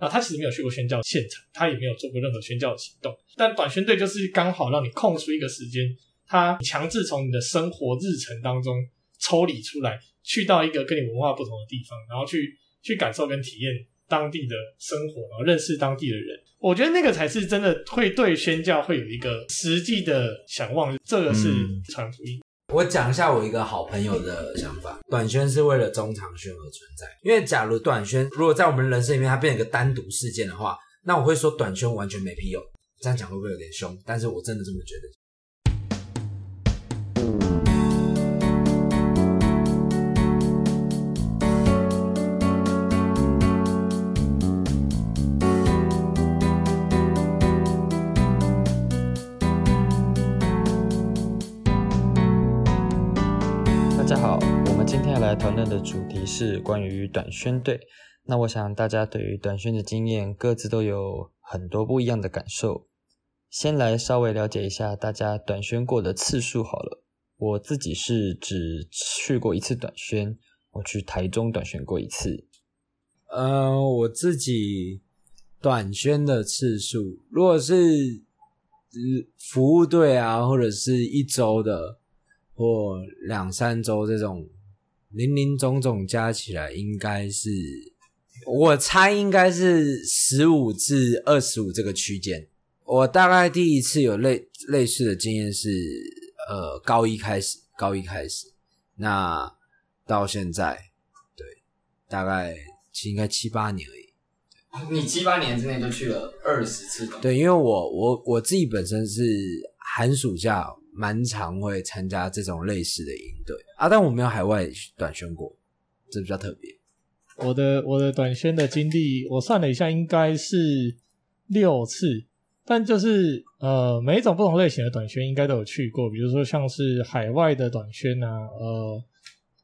那他其实没有去过宣教现场，他也没有做过任何宣教的行动。但短宣队就是刚好让你空出一个时间，他强制从你的生活日程当中抽离出来，去到一个跟你文化不同的地方，然后去去感受跟体验当地的生活，然后认识当地的人。我觉得那个才是真的会对宣教会有一个实际的想望，这个是传福音。我讲一下我一个好朋友的想法，短宣是为了中长宣而存在。因为假如短宣如果在我们人生里面它变成一个单独事件的话，那我会说短宣完全没屁用。这样讲会不会有点凶？但是我真的这么觉得。论的主题是关于短宣队。那我想大家对于短宣的经验各自都有很多不一样的感受。先来稍微了解一下大家短宣过的次数好了。我自己是只去过一次短宣，我去台中短宣过一次。呃，我自己短宣的次数，如果是服务队啊，或者是一周的，或两三周这种。林林总总加起来应该是，我猜应该是十五至二十五这个区间。我大概第一次有类类似的经验是，呃，高一开始，高一开始，那到现在，对，大概应该七八年而已。你七八年之内就去了二十次？对，因为我我我自己本身是寒暑假。蛮常会参加这种类似的营队啊，但我没有海外短宣过，这比较特别。我的我的短宣的经历，我算了一下，应该是六次，但就是呃，每一种不同类型的短宣应该都有去过，比如说像是海外的短宣啊，呃，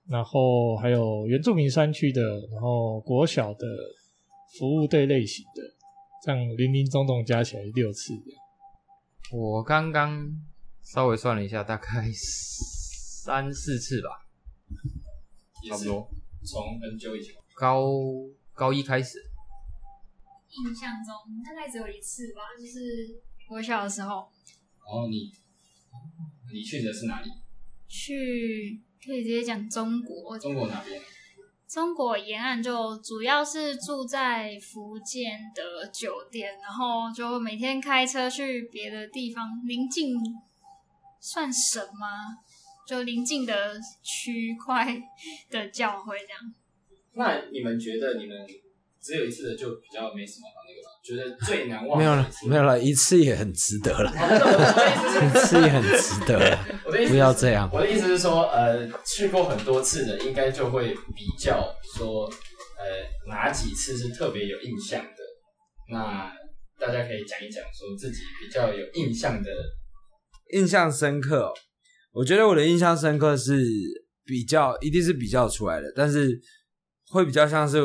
然后还有原住民山区的，然后国小的服务队类型的，这样林林总总加起来六次。我刚刚。稍微算了一下，大概三四次吧，差不多。从很久以前，高高一开始，印象中大概只有一次吧，就是我小的时候。然后，你你去的是哪里？去可以直接讲中国。中国哪边？中国沿岸，就主要是住在福建的酒店，然后就每天开车去别的地方临近。算什么？就临近的区块的教会这样。那你们觉得你们只有一次的就比较没什么那个吗？觉得最难忘的？没有了，没有了，一次也很值得了。一次也很值得了。我的意思不要这样。我的意思是说，呃，去过很多次的，应该就会比较说，呃，哪几次是特别有印象的？那大家可以讲一讲，说自己比较有印象的。印象深刻哦，我觉得我的印象深刻是比较，一定是比较出来的，但是会比较像是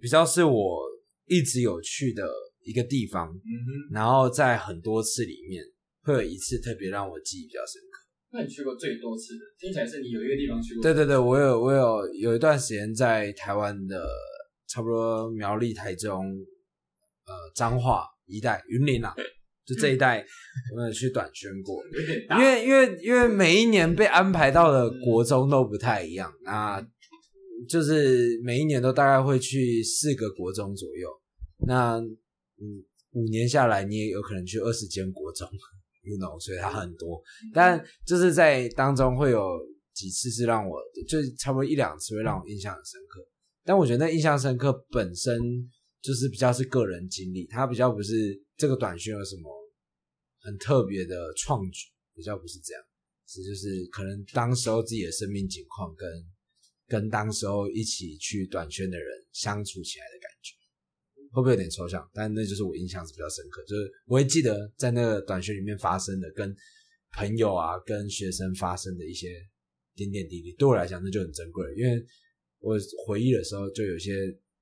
比较是我一直有去的一个地方，嗯哼，然后在很多次里面会有一次特别让我记忆比较深刻。那你去过最多次的，听起来是你有一个地方去过。对对对，我有我有有一段时间在台湾的差不多苗栗、台中、呃彰化一带、云林啊。就这一代，我有去短宣过，因为因为因为每一年被安排到的国中都不太一样，那就是每一年都大概会去四个国中左右，那嗯五年下来你也有可能去二十间国中，you know，所以它很多，但就是在当中会有几次是让我就差不多一两次会让我印象很深刻，但我觉得那印象深刻本身就是比较是个人经历，它比较不是这个短宣有什么。很特别的创举，比较不是这样，是就是可能当时候自己的生命境况跟跟当时候一起去短宣的人相处起来的感觉，会不会有点抽象？但那就是我印象是比较深刻，就是我会记得在那个短宣里面发生的，跟朋友啊、跟学生发生的一些点点滴滴，对我来讲那就很珍贵，因为我回忆的时候就有些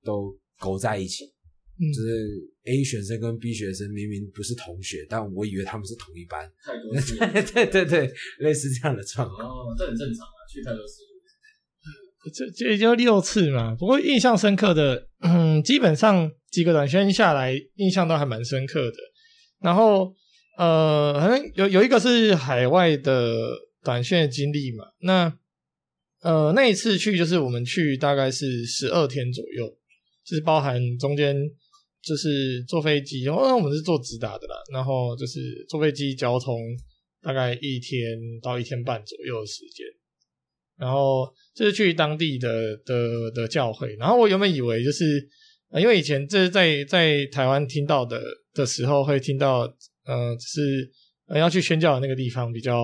都勾在一起。就是 A 学生跟 B 学生明明不是同学，但我以为他们是同一班。太多次，对对对对，类似这样的状况。哦，这很正常啊，去太多次。这这也就六次嘛。不过印象深刻的，嗯，基本上几个短宣下来，印象都还蛮深刻的。然后呃，好像有有一个是海外的短宣的经历嘛。那呃，那一次去就是我们去大概是十二天左右，就是包含中间。就是坐飞机，然后我们是坐直达的啦，然后就是坐飞机交通大概一天到一天半左右的时间，然后就是去当地的的的教会，然后我原本以为就是，呃因为以前这是在在台湾听到的的时候会听到，呃，就是要去宣教的那个地方比较，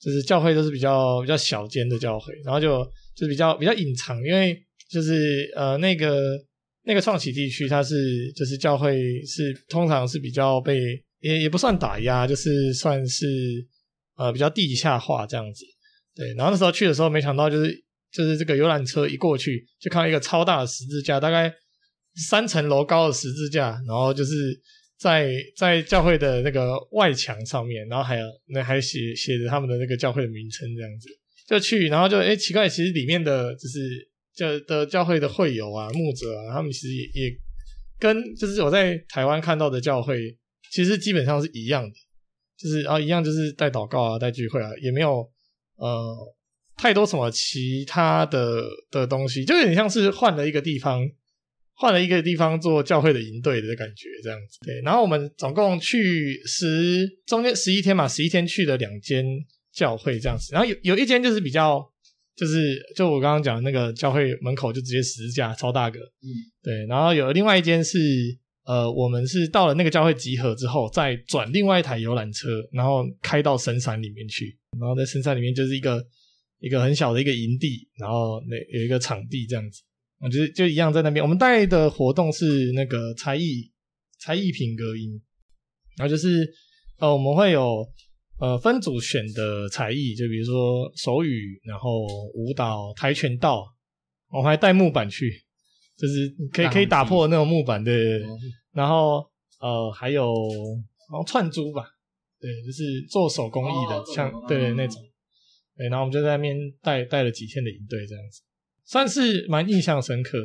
就是教会都是比较比较小间的教会，然后就就比较比较隐藏，因为就是呃那个。那个创启地区，它是就是教会是通常是比较被也也不算打压，就是算是呃比较地下化这样子。对，然后那时候去的时候，没想到就是就是这个游览车一过去，就看到一个超大的十字架，大概三层楼高的十字架，然后就是在在教会的那个外墙上面，然后还有那还写写着他们的那个教会的名称这样子，就去，然后就哎奇怪，其实里面的就是。教的教会的会友啊、牧者啊，他们其实也也跟就是我在台湾看到的教会，其实基本上是一样的，就是啊一样就是带祷告啊、带聚会啊，也没有呃太多什么其他的的东西，就有点像是换了一个地方，换了一个地方做教会的营队的感觉这样子。对，然后我们总共去十中间十一天嘛，十一天去了两间教会这样子，然后有有一间就是比较。就是就我刚刚讲的那个教会门口就直接十字架超大个，嗯，对，然后有另外一间是呃，我们是到了那个教会集合之后，再转另外一台游览车，然后开到深山里面去，然后在深山里面就是一个一个很小的一个营地，然后那有一个场地这样子，我觉得就一样在那边。我们带的活动是那个才艺才艺品格音，然后就是呃我们会有。呃，分组选的才艺，就比如说手语，然后舞蹈、跆拳道，我们还带木板去，就是可以可以打破那种木板的。然后呃，还有然后串珠吧，对，就是做手工艺的，哦、像对，对那种。对，然后我们就在那边带带了几天的营队，这样子算是蛮印象深刻。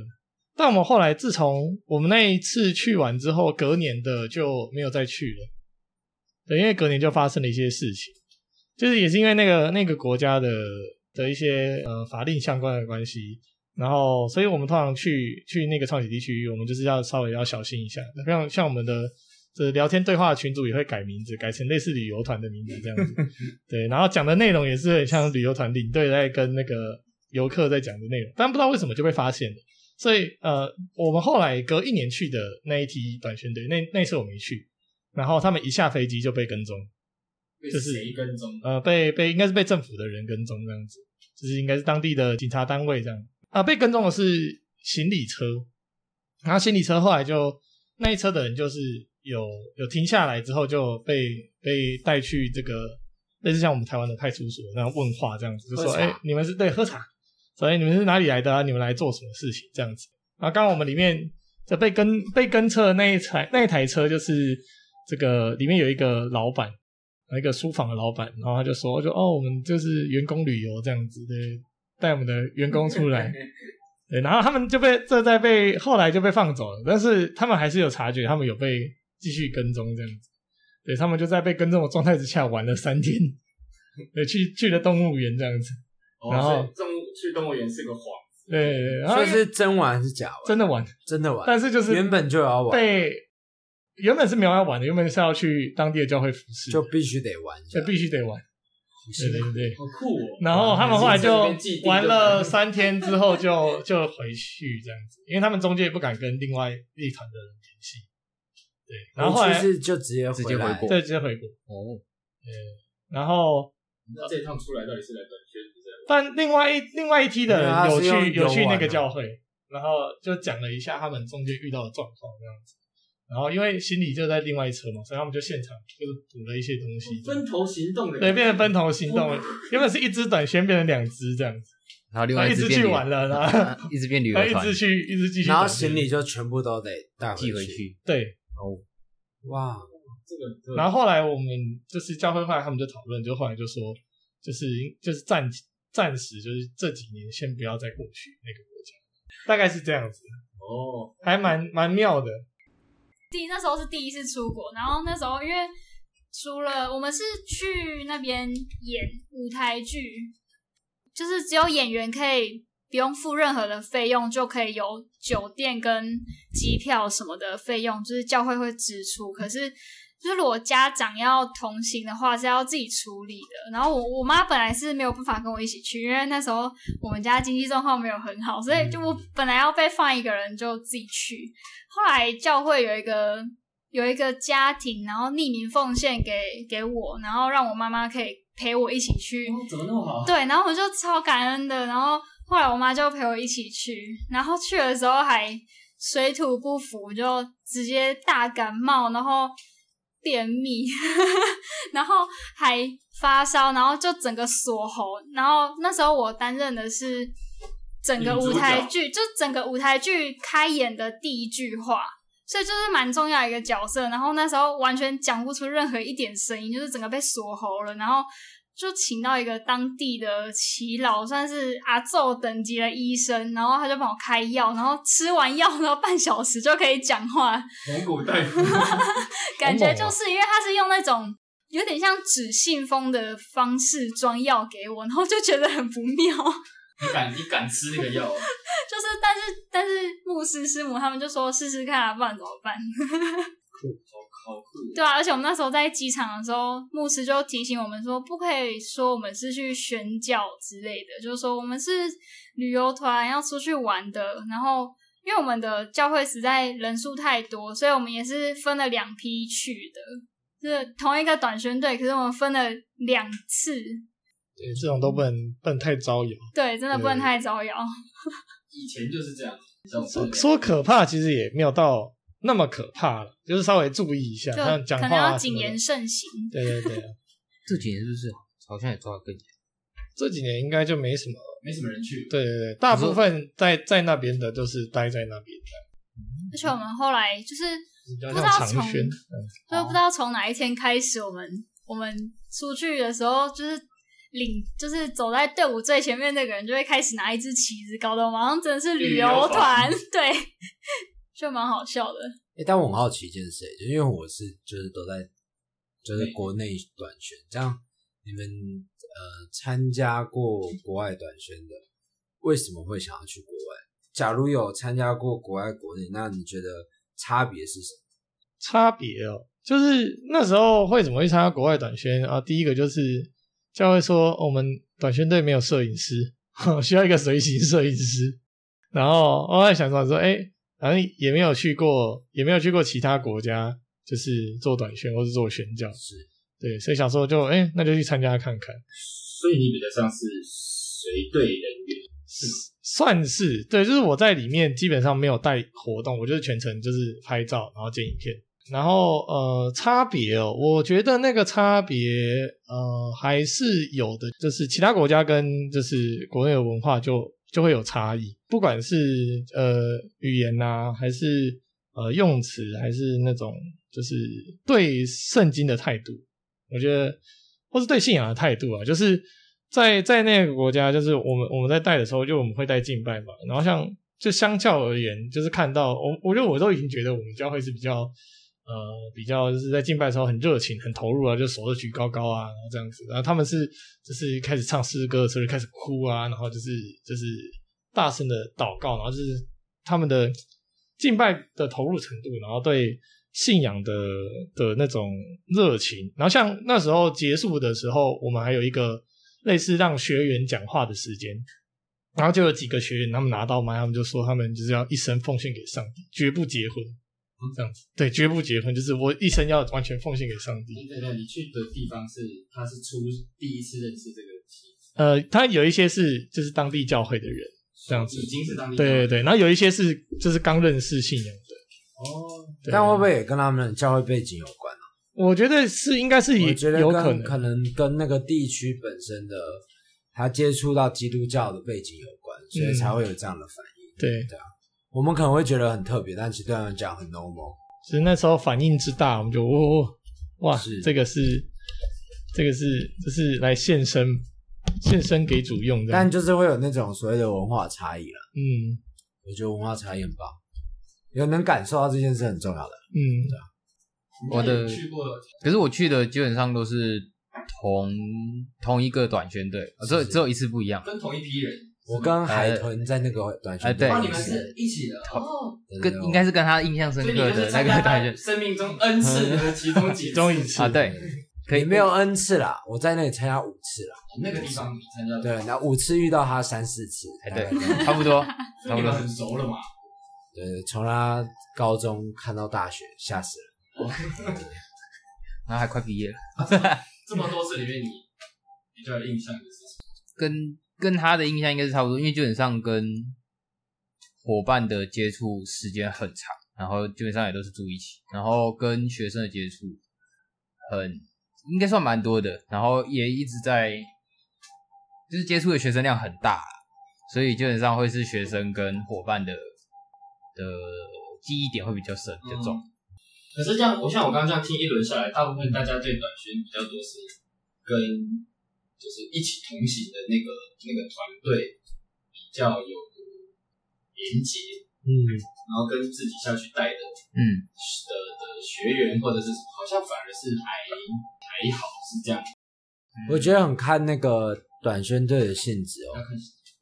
但我们后来自从我们那一次去完之后，隔年的就没有再去了。对，因为隔年就发生了一些事情，就是也是因为那个那个国家的的一些呃法令相关的关系，然后所以我们通常去去那个创启地区，我们就是要稍微要小心一下。像像我们的这聊天对话群组也会改名字，改成类似旅游团的名字这样子。对，然后讲的内容也是很像旅游团领队在跟那个游客在讲的内容，但不知道为什么就被发现了。所以呃，我们后来隔一年去的那一批短宣队，那那次我没去。然后他们一下飞机就被跟踪，就是谁跟踪？呃，被被应该是被政府的人跟踪这样子，就是应该是当地的警察单位这样啊。被跟踪的是行李车，然后行李车后来就那一车的人就是有有停下来之后就被被带去这个类似像我们台湾的派出所那样问话这样子，就说：“哎，你们是对喝茶，所以你们是哪里来的啊？你们来做什么事情？”这样子。然后刚刚我们里面这被跟被跟车的那一台那一台车就是。这个里面有一个老板，一个书房的老板，然后他就说：“就哦，我们就是员工旅游这样子，对，带我们的员工出来，对，然后他们就被这在被后来就被放走了，但是他们还是有察觉，他们有被继续跟踪这样子，对，他们就在被跟踪的状态之下玩了三天，对，去去了动物园这样子，然后动物去动物园是个谎，对，所以是真玩还是假玩？真的玩，真的玩，但是就是原本就要玩。被。原本是没有要玩的，原本是要去当地的教会服侍，就必须得玩，就必须得玩。对对对，好酷哦！然后他们后来就玩了三天之后就就回去这样子，因为他们中间也不敢跟另外一团的人联系。对，然后后来是就直接直接回国，对，直接回国。哦，对，然后那这一趟出来到底是来短宣？但另外一另外一批的人有去有去那个教会，然后就讲了一下他们中间遇到的状况这样子。然后因为行李就在另外一车嘛，所以他们就现场就是补了一些东西，分头行动的，对，变成分头行动了。原本是一只短宣变成两只这样子，然后另外一只去玩了，然后一直变旅游团，一直去一直继续，然后行李就全部都得带寄回去。对，哦，哇，这个。然后后来我们就是教会后来他们就讨论，就后来就说，就是就是暂暂时就是这几年先不要再过去那个国家，大概是这样子。哦，还蛮蛮妙的。那时候是第一次出国，然后那时候因为除了我们是去那边演舞台剧，就是只有演员可以不用付任何的费用，就可以有酒店跟机票什么的费用，就是教会会支出。可是就是如果家长要同行的话，是要自己处理的。然后我我妈本来是没有办法跟我一起去，因为那时候我们家经济状况没有很好，所以就我本来要被放一个人就自己去。后来教会有一个有一个家庭，然后匿名奉献给给我，然后让我妈妈可以陪我一起去。哦，怎么那么好？对，然后我就超感恩的。然后后来我妈就陪我一起去，然后去的时候还水土不服，就直接大感冒，然后。便秘，然后还发烧，然后就整个锁喉。然后那时候我担任的是整个舞台剧，就整个舞台剧开演的第一句话，所以就是蛮重要一个角色。然后那时候完全讲不出任何一点声音，就是整个被锁喉了。然后。就请到一个当地的耆老，算是阿祖等级的医生，然后他就帮我开药，然后吃完药，然后半小时就可以讲话。蒙古大夫，感觉就是因为他是用那种有点像纸信封的方式装药给我，然后就觉得很不妙。你敢你敢吃那个药？就是，但是但是牧师师母他们就说试试看啊，不然怎么办？好酷！对啊，而且我们那时候在机场的时候，牧师就提醒我们说，不可以说我们是去宣教之类的，就是说我们是旅游团要出去玩的。然后，因为我们的教会实在人数太多，所以我们也是分了两批去的，就是同一个短宣队，可是我们分了两次。对，这种都不能不能太招摇。对，真的不能太招摇。以前就是这样，说说可怕，其实也没有到。那么可怕了，就是稍微注意一下，像讲话可能要谨言慎行。对对对，这几年是不是好像也抓得更严？这几年应该就没什么，没什么人去。对对对，大部分在在那边的都是待在那边的。而且我们后来就是不知道从，就不知道从哪一天开始，我们我们出去的时候，就是领，就是走在队伍最前面那个人就会开始拿一支旗子，搞得我们好像真的是旅游团，对。就蛮好笑的，哎、欸，但我很好奇一件事，就因为我是就是都在就是国内短宣，这样你们呃参加过国外短宣的，为什么会想要去国外？假如有参加过国外国内，那你觉得差别是什么？差别哦，就是那时候为什么会参加国外短宣啊？第一个就是教会说我们短宣队没有摄影师，需要一个随行摄影师，然后我在想说说，哎、欸。反正也没有去过，也没有去过其他国家，就是做短宣或是做宣教，是对，所以想说就哎、欸，那就去参加看看。所以你比较像是随队人员，是算是对，就是我在里面基本上没有带活动，我就是全程就是拍照，然后剪影片，然后呃，差别哦，我觉得那个差别呃还是有的，就是其他国家跟就是国内的文化就。就会有差异，不管是呃语言呐、啊，还是呃用词，还是那种就是对圣经的态度，我觉得或是对信仰的态度啊，就是在在那个国家，就是我们我们在带的时候，就我们会带敬拜嘛，然后像就相较而言，就是看到我我觉得我都已经觉得我们教会是比较呃比较就是在敬拜的时候很热情很投入啊，就手都举高高啊，然后这样子，然后他们是。就是开始唱诗歌的时候就开始哭啊，然后就是就是大声的祷告，然后就是他们的敬拜的投入程度，然后对信仰的的那种热情，然后像那时候结束的时候，我们还有一个类似让学员讲话的时间，然后就有几个学员他们拿到麦，他们就说他们就是要一生奉献给上帝，绝不结婚。这样子，对，绝不结婚，就是我一生要完全奉献给上帝。对对，你去的地方是，他是初第一次认识这个妻子。呃，他有一些是就是当地教会的人，这样子，已经是当地。对对对，然后有一些是就是刚认识信仰的。哦，但会不会也跟他们教会背景有关呢？我觉得是，应该是也有可能，可能跟那个地区本身的他接触到基督教的背景有关，所以才会有这样的反应。对对啊。我们可能会觉得很特别，但其实对他们讲很 normal。其实那时候反应之大，我们就哦，哇，这个是这个是这是来献身献身给主用的，但就是会有那种所谓的文化差异了。嗯，我觉得文化差异很棒，有能感受到这件事很重要的。嗯，对啊。我的，可是我去的基本上都是同同一个短宣队，只有只有一次不一样，跟同一批人。我跟海豚在那个短宣队，哎，对，你们是一起的。哦，跟应该是跟他印象深刻的那个短宣，生命中 N 次的其中其中一次。啊，对，可以。没有 N 次啦，我在那里参加五次啦，那个地方你参加对，那五次遇到他三四次，哎，对，差不多，差不多。很熟了嘛，对，从他高中看到大学，吓死了，然后还快毕业了，这么多次里面你比较有印象的事情，跟。跟他的印象应该是差不多，因为基本上跟伙伴的接触时间很长，然后基本上也都是住一起，然后跟学生的接触很应该算蛮多的，然后也一直在就是接触的学生量很大，所以基本上会是学生跟伙伴的的记忆点会比较深比较重。可是这样，我像我刚刚这样听一轮下来，大部分大家对短宣比较多是跟。就是一起同行的那个那个团队比较有连结，嗯，然后跟自己下去带的，嗯的的学员或者是什么，好像反而是还还好是这样。我觉得很看那个短宣队的性质哦，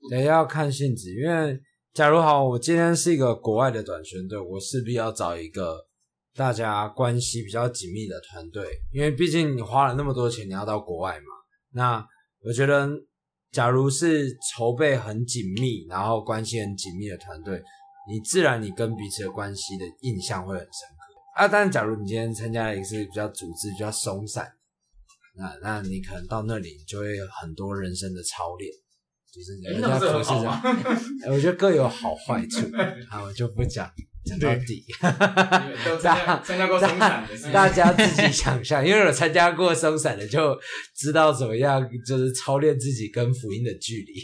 对，要看性质，因为假如好，我今天是一个国外的短宣队，我势必要找一个大家关系比较紧密的团队，因为毕竟你花了那么多钱，你要到国外嘛。那我觉得，假如是筹备很紧密，然后关系很紧密的团队，你自然你跟彼此的关系的印象会很深刻啊。但假如你今天参加了一次比较组织、比较松散，那那你可能到那里就会有很多人生的操练，就是人家不是这样。我觉得各有好坏处，啊，我就不讲。讲到底，大参加过松散的，大家自己想象，因为有参加过松散的，就知道怎么样，就是操练自己跟福音的距离。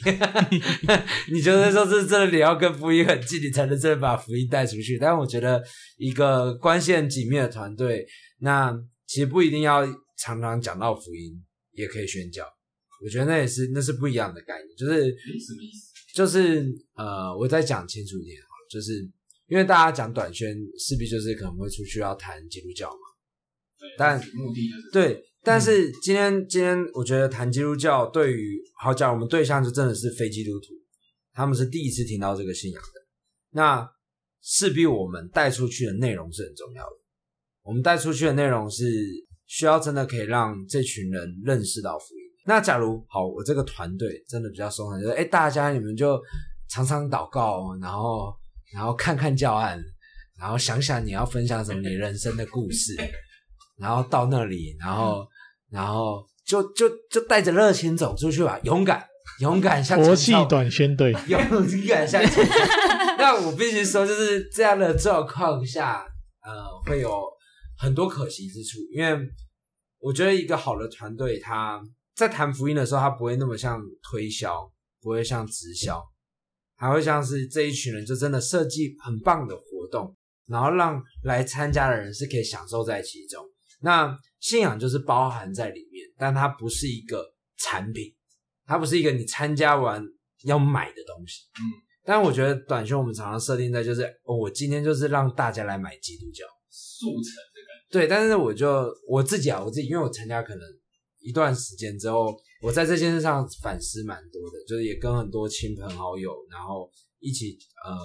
你就是说，是真的，你要跟福音很近，你才能真的把福音带出去。但我觉得，一个关系很紧密的团队，那其实不一定要常常讲到福音，也可以宣教。我觉得那也是，那是不一样的概念。就是什么意思？就是呃，我再讲清楚一点哈，就是。因为大家讲短宣，势必就是可能会出去要谈基督教嘛。对，但目的就是对，但是今天、嗯、今天我觉得谈基督教对于好讲，我们对象就真的是非基督徒，他们是第一次听到这个信仰的。那势必我们带出去的内容是很重要的。我们带出去的内容是需要真的可以让这群人认识到福音。那假如好，我这个团队真的比较松散，就是哎，大家你们就常常祷告，然后。然后看看教案，然后想想你要分享什么你人生的故事，然后到那里，然后然后就就就带着热情走出去吧，勇敢勇敢像国际短宣队，勇敢像。那我必须说，就是这样的状况下，呃，会有很多可惜之处，因为我觉得一个好的团队，他在谈福音的时候，他不会那么像推销，不会像直销。还会像是这一群人，就真的设计很棒的活动，然后让来参加的人是可以享受在其中。那信仰就是包含在里面，但它不是一个产品，它不是一个你参加完要买的东西。嗯，但我觉得短宣我们常常设定在就是，哦，我今天就是让大家来买基督教速成这个。对，但是我就我自己啊，我自己，因为我参加可能一段时间之后。我在这件事上反思蛮多的，就是也跟很多亲朋好友，然后一起呃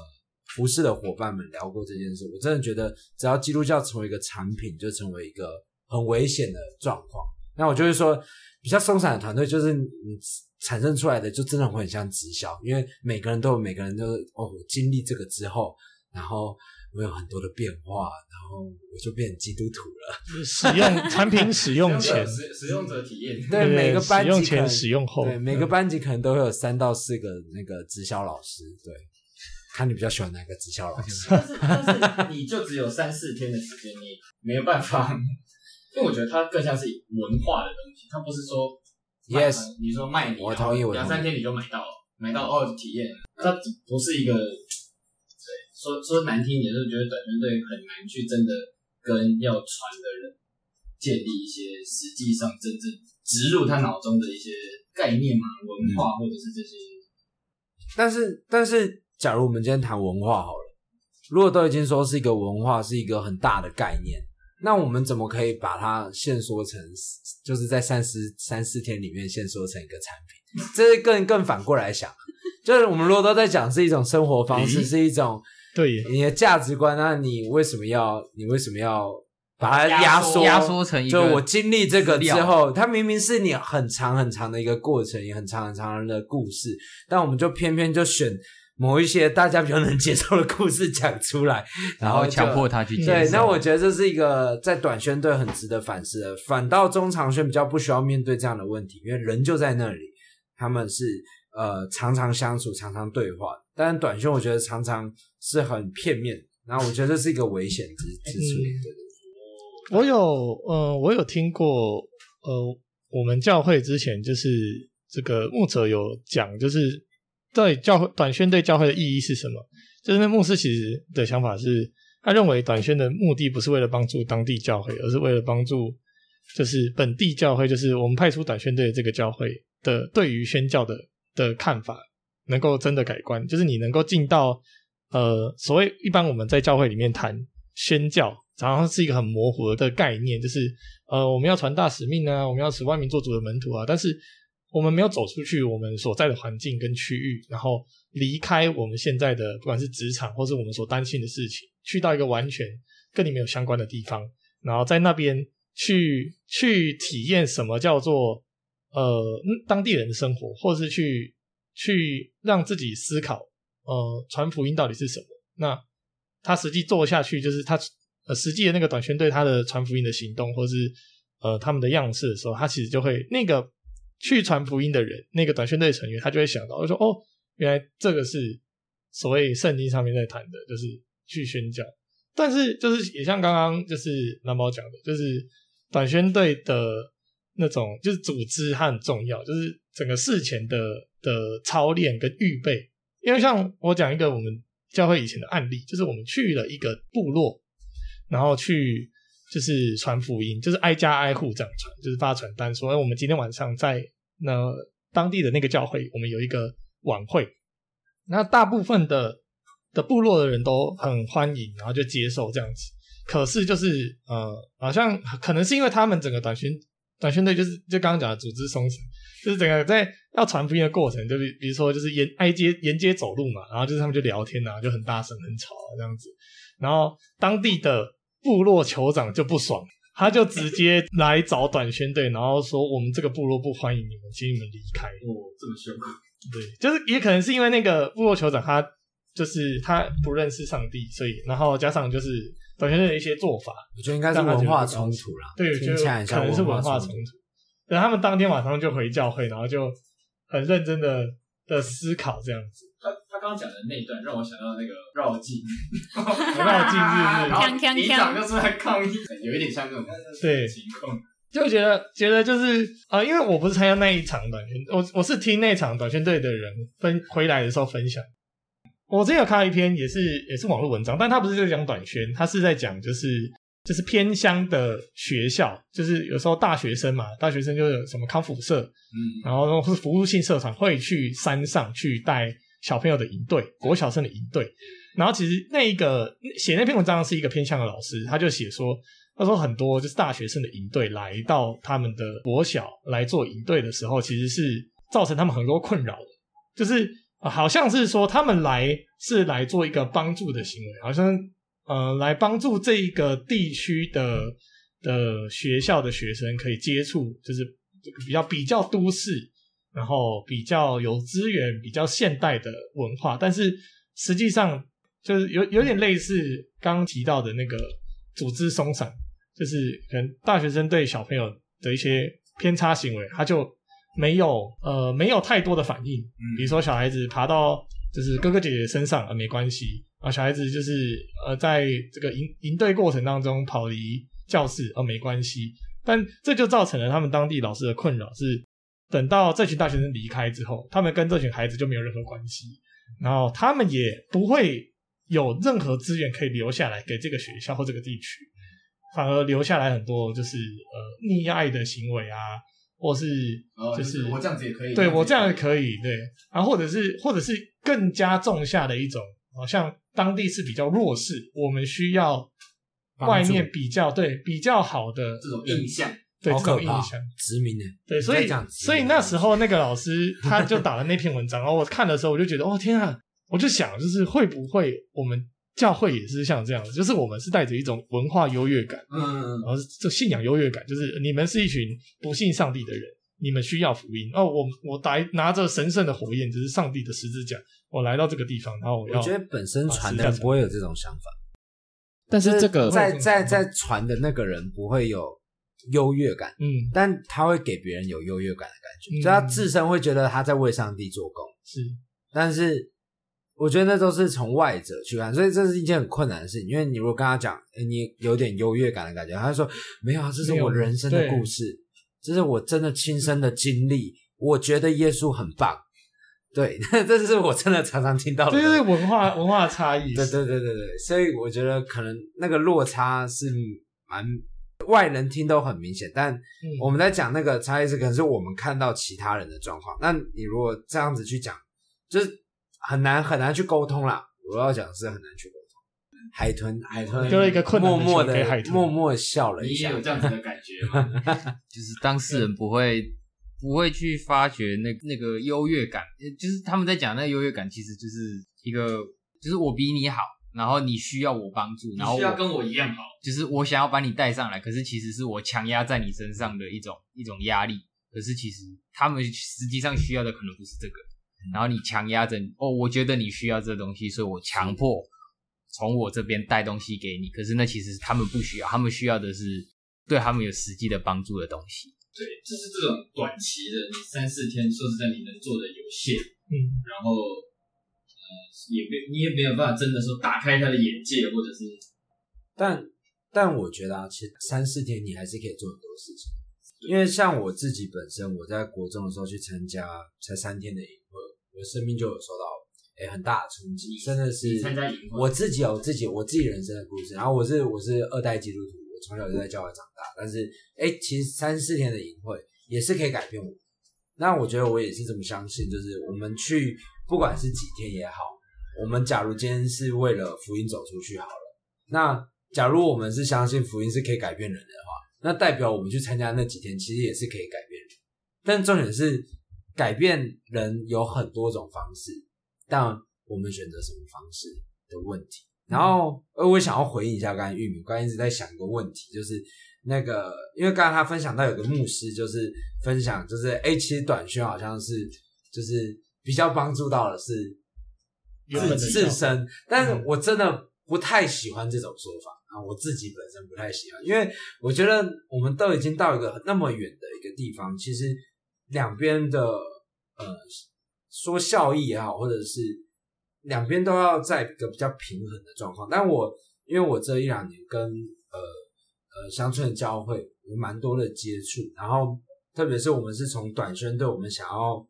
服侍的伙伴们聊过这件事。我真的觉得，只要基督教成为一个产品，就成为一个很危险的状况。那我就是说，比较松散的团队，就是你产生出来的，就真的会很像直销，因为每个人都有每个人都哦经历这个之后，然后。会有很多的变化，然后我就变成基督徒了。使用产品使用前，使使用者体验。对，每个班级使用前、使用后，对每个班级可能都会有三到四个那个直销老师。对，看你比较喜欢哪个直销老师。但是你就只有三四天的时间，你没有办法。因为我觉得它更像是文化的东西，它不是说 yes，你说卖你，我同意，我两三天你就买到了，买到哦体验，它不是一个。说说难听一点，就是觉得短宣队很难去真的跟要传的人建立一些实际上真正植入他脑中的一些概念嘛、文化或者是这些。但是，但是，假如我们今天谈文化好了，如果都已经说是一个文化，是一个很大的概念，那我们怎么可以把它限缩成，就是在三十三四天里面限缩成一个产品？这是更更反过来想，就是我们如果都在讲是一种生活方式，是一种。对你的价值观，那你为什么要？你为什么要把它压缩压缩成一个？就我经历这个之后，它明明是你很长很长的一个过程，也很长很长的故事，但我们就偏偏就选某一些大家比较能接受的故事讲出来，然后强迫他去接受。对，那我觉得这是一个在短宣队很值得反思的，反倒中长宣比较不需要面对这样的问题，因为人就在那里，他们是呃常常相处、常常对话。但是短宣我觉得常常是很片面，然后我觉得这是一个危险之之处。嗯、我有呃，我有听过呃，我们教会之前就是这个牧者有讲，就是对教会短宣对教会的意义是什么？就是那牧师其实的想法是，他认为短宣的目的不是为了帮助当地教会，而是为了帮助就是本地教会，就是我们派出短宣队的这个教会的对于宣教的的看法。能够真的改观，就是你能够进到呃，所谓一般我们在教会里面谈宣教，常常是一个很模糊的概念，就是呃，我们要传大使命啊，我们要使万民做主的门徒啊，但是我们没有走出去我们所在的环境跟区域，然后离开我们现在的不管是职场或是我们所担心的事情，去到一个完全跟你没有相关的地方，然后在那边去去体验什么叫做呃当地人的生活，或是去。去让自己思考，呃，传福音到底是什么？那他实际做下去，就是他呃实际的那个短宣队他的传福音的行动，或是呃他们的样式的时候，他其实就会那个去传福音的人，那个短宣队成员，他就会想到，就说哦，原来这个是所谓圣经上面在谈的，就是去宣教。但是就是也像刚刚就是蓝宝讲的，就是短宣队的那种就是组织，它很重要，就是整个事前的。的操练跟预备，因为像我讲一个我们教会以前的案例，就是我们去了一个部落，然后去就是传福音，就是挨家挨户这样传，就是发传单说，哎，我们今天晚上在那当地的那个教会，我们有一个晚会，那大部分的的部落的人都很欢迎，然后就接受这样子。可是就是呃，好像可能是因为他们整个短宣短宣队就是就刚刚讲的组织松散。就是整个在要传福音的过程，就比比如说就是沿挨街沿街走路嘛，然后就是他们就聊天啊，就很大声很吵啊这样子，然后当地的部落酋长就不爽，他就直接来找短宣队，然后说我们这个部落不欢迎你们，请你们离开。哦，这么凶。对，就是也可能是因为那个部落酋长他就是他不认识上帝，所以然后加上就是短宣队的一些做法，我觉得应该是文化冲突啦。对，我觉得可能是文化冲突。然后他们当天晚上就回教会，然后就很认真的的思考这样子。他他刚刚讲的那一段让我想到那个绕境，绕境日日，然后里长就出来抗议，有一点像这种对情况，就觉得觉得就是啊、呃，因为我不是参加那一场短宣，我我是听那场短宣队的人分回来的时候分享。我之前有看到一篇也是也是网络文章，但他不是在讲短宣，他是在讲就是。就是偏乡的学校，就是有时候大学生嘛，大学生就有什么康复社，嗯，然后是服务性社团会去山上去带小朋友的营队，国小生的营队。然后其实那一个写那篇文章是一个偏向的老师，他就写说，他说很多就是大学生的营队来到他们的国小来做营队的时候，其实是造成他们很多困扰的，就是好像是说他们来是来做一个帮助的行为，好像。呃，来帮助这一个地区的的学校的学生可以接触，就是比较比较都市，然后比较有资源、比较现代的文化，但是实际上就是有有点类似刚刚提到的那个组织松散，就是可能大学生对小朋友的一些偏差行为，他就没有呃没有太多的反应，比如说小孩子爬到就是哥哥姐姐身上，呃，没关系。啊，小孩子就是呃，在这个营营队过程当中跑离教室，呃，没关系，但这就造成了他们当地老师的困扰，是等到这群大学生离开之后，他们跟这群孩子就没有任何关系，然后他们也不会有任何资源可以留下来给这个学校或这个地区，反而留下来很多就是呃溺爱的行为啊，或是哦就是我这样子也可以，对我这样也。可以，对，然后或者是或者是更加重下的一种，好像当地是比较弱势，我们需要外面比较对比较好的这种印象，对这好可怕种印象，殖民的？对，所以所以那时候那个老师他就打了那篇文章，然后我看的时候我就觉得，哦天啊，我就想就是会不会我们教会也是像这样子，就是我们是带着一种文化优越感，嗯，然后这信仰优越感，就是你们是一群不信上帝的人，你们需要福音。哦，我我来拿着神圣的火焰，就是上帝的十字架，我来到这个地方，然后我要。我觉得本身传的人不会有这种想法，但是这个在在在传的那个人不会有优越感，嗯。但他会给别人有优越感的感觉，他自身会觉得他在为上帝做工，是。但是我觉得那都是从外者去看，所以这是一件很困难的事情。因为你如果跟他讲，诶你有点优越感的感觉，他就说没有啊，这是我人生的故事，这是我真的亲身的经历，我觉得耶稣很棒。对，这是我真的常常听到的。这就是文化文化差异。对对对对对，所以我觉得可能那个落差是蛮外人听都很明显，但我们在讲那个差异是可能是我们看到其他人的状况。那你如果这样子去讲，就是很难很难去沟通啦。我要讲是很难去沟通。海豚海豚丢了一个困难的默默的给海豚默默地笑了你也一下。有这样子的感觉吗？就是当事人不会不会去发觉那那个优越感，就是他们在讲那个优越感，其实就是一个，就是我比你好，然后你需要我帮助，然后需要跟我一样好，就是我想要把你带上来，可是其实是我强压在你身上的一种一种压力，可是其实他们实际上需要的可能不是这个，然后你强压着哦，我觉得你需要这东西，所以我强迫从我这边带东西给你，可是那其实他们不需要，他们需要的是对他们有实际的帮助的东西。对，就是这种短期的，你三四天，说实在，你能做的有限，嗯，然后，呃，也没你也没有办法真的说打开他的眼界，或者是，但但我觉得啊，其实三四天你还是可以做很多事情，因为像我自己本身，我在国中的时候去参加才三天的营会，我的生命就有受到诶、欸、很大的冲击，真的是参加我自己有自己我自己人生的故事，然后我是我是二代基督徒。我从小就在教会长大，但是诶、欸，其实三四天的营会也是可以改变我。那我觉得我也是这么相信，就是我们去不管是几天也好，我们假如今天是为了福音走出去好了，那假如我们是相信福音是可以改变人的话，那代表我们去参加那几天其实也是可以改变人。但重点是改变人有很多种方式，但我们选择什么方式的问题。然后，呃，我想要回应一下刚才玉米，刚才一直在想一个问题，就是那个，因为刚才他分享到有个牧师，就是分享，就是哎，其实短宣好像是，就是比较帮助到的是自自身，但是我真的不太喜欢这种说法啊，我自己本身不太喜欢，因为我觉得我们都已经到一个那么远的一个地方，其实两边的呃说效益也好，或者是。两边都要在一个比较平衡的状况，但我因为我这一两年跟呃呃乡村的教会有蛮多的接触，然后特别是我们是从短宣队，我们想要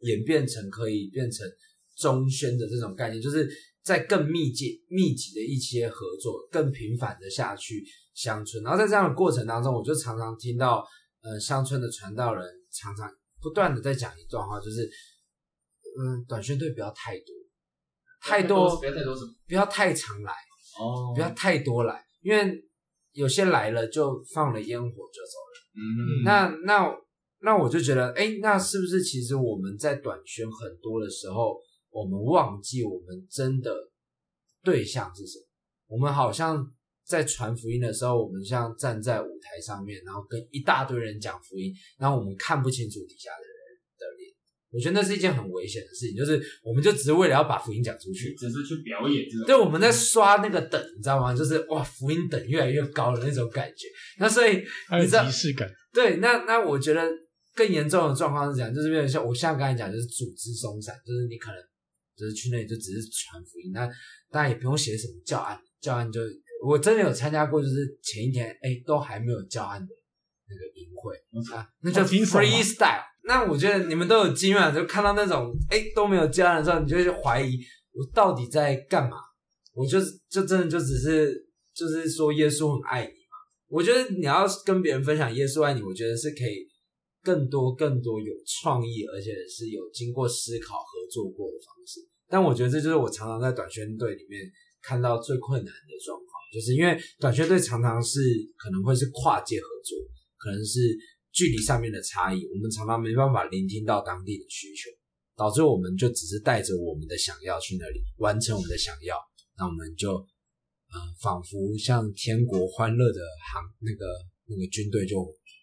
演变成可以变成中宣的这种概念，就是在更密集密集的一些合作，更频繁的下去乡村，然后在这样的过程当中，我就常常听到呃乡村的传道人常常不断的在讲一段话，就是嗯短宣队不要太多。太多，不要太多什么，不要太常来哦，不要太多来，因为有些来了就放了烟火就走了。嗯，那那那我就觉得，哎，那是不是其实我们在短宣很多的时候，我们忘记我们真的对象是什么？我们好像在传福音的时候，我们像站在舞台上面，然后跟一大堆人讲福音，然后我们看不清楚底下的人的脸。我觉得那是一件很危险的事情，就是我们就只是为了要把福音讲出去，只是去表演这种。对，我们在刷那个等，你知道吗？就是哇，福音等越来越高的那种感觉。那所以你知道，仪式感。对，那那我觉得更严重的状况是这样，就是变成像我像刚才讲，就是组织松散，就是你可能就是去那里就只是传福音，那当然也不用写什么教案，教案就我真的有参加过，就是前一天哎都还没有教案的那个营会啊，那叫 freestyle。那我觉得你们都有经验，就看到那种哎都没有教案的时候，你就会怀疑我到底在干嘛？我就就真的就只是就是说耶稣很爱你嘛。我觉得你要跟别人分享耶稣爱你，我觉得是可以更多更多有创意，而且是有经过思考合作过的方式。但我觉得这就是我常常在短宣队里面看到最困难的状况，就是因为短宣队常常是可能会是跨界合作，可能是距离上面的差异，我们常常没办法聆听到当地的需求，导致我们就只是带着我们的想要去那里完成我们的想要，那我们就呃仿佛像天国欢乐的航那个那个军队就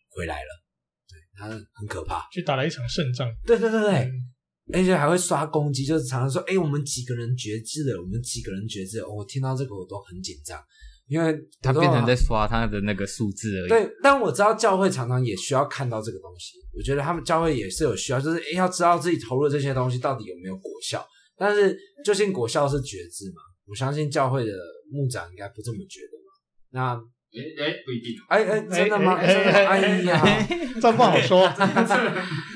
回来了，对，他很可怕，去打了一场胜仗，对对对对。嗯而且还会刷攻击，就是常常说：“哎、欸，我们几个人决志了，我们几个人决志了。哦”我听到这个我都很紧张，因为他变成在刷他的那个数字而已。对，但我知道教会常常也需要看到这个东西。我觉得他们教会也是有需要，就是要知道自己投入这些东西到底有没有果效。但是究竟果效是决志嘛？我相信教会的牧长应该不这么觉得嘛。那。哎哎，不一定。哎哎，真的吗？真的？哎呀，这不好说。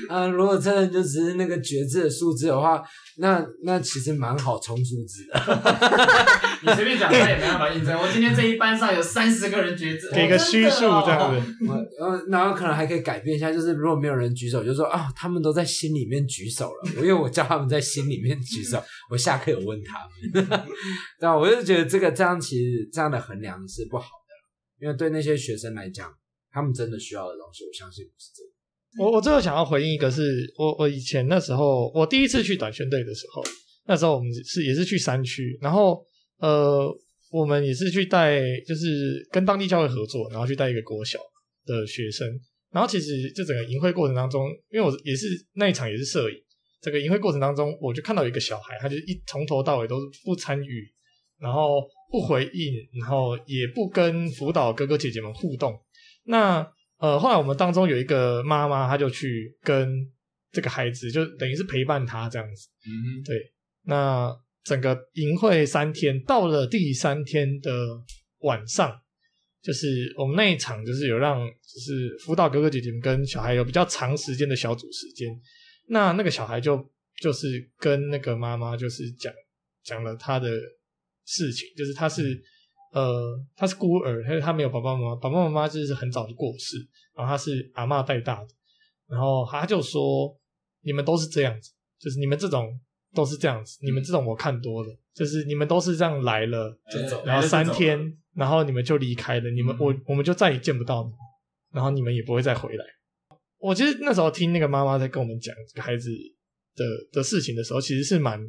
嗯，如果真的就只是那个觉字的数字的话，那那其实蛮好冲数字的。你随便讲，他也没办法印证。我今天这一班上有三十个人觉字，给个虚数这样子。嗯，然后可能还可以改变一下，就是如果没有人举手，就说啊，他们都在心里面举手了。因为我叫他们在心里面举手，我下课有问他们。对啊，我就觉得这个这样其实这样的衡量是不好。因为对那些学生来讲，他们真的需要的东西，我相信不是这个。我我最后想要回应一个是，我我以前那时候，我第一次去短宣队的时候，那时候我们是也是去山区，然后呃，我们也是去带，就是跟当地教会合作，然后去带一个国小的学生。然后其实这整个营会过程当中，因为我也是那一场也是摄影，整个营会过程当中，我就看到一个小孩，他就一从头到尾都是不参与，然后。不回应，然后也不跟辅导哥哥姐姐们互动。那呃，后来我们当中有一个妈妈，她就去跟这个孩子，就等于是陪伴他这样子。嗯，对。那整个营会三天，到了第三天的晚上，就是我们那一场，就是有让就是辅导哥哥姐姐们跟小孩有比较长时间的小组时间。那那个小孩就就是跟那个妈妈就是讲讲了他的。事情就是他是，呃，他是孤儿，他他没有爸爸妈妈，爸爸妈妈就是很早就过世，然后他是阿妈带大的，然后他就说，你们都是这样子，就是你们这种都是这样子，你们这种我看多了，就是你们都是这样来了，然后三天，然后你们就离开了，你们我我们就再也见不到你，然后你们也不会再回来。我其实那时候听那个妈妈在跟我们讲这个孩子的的事情的时候，其实是蛮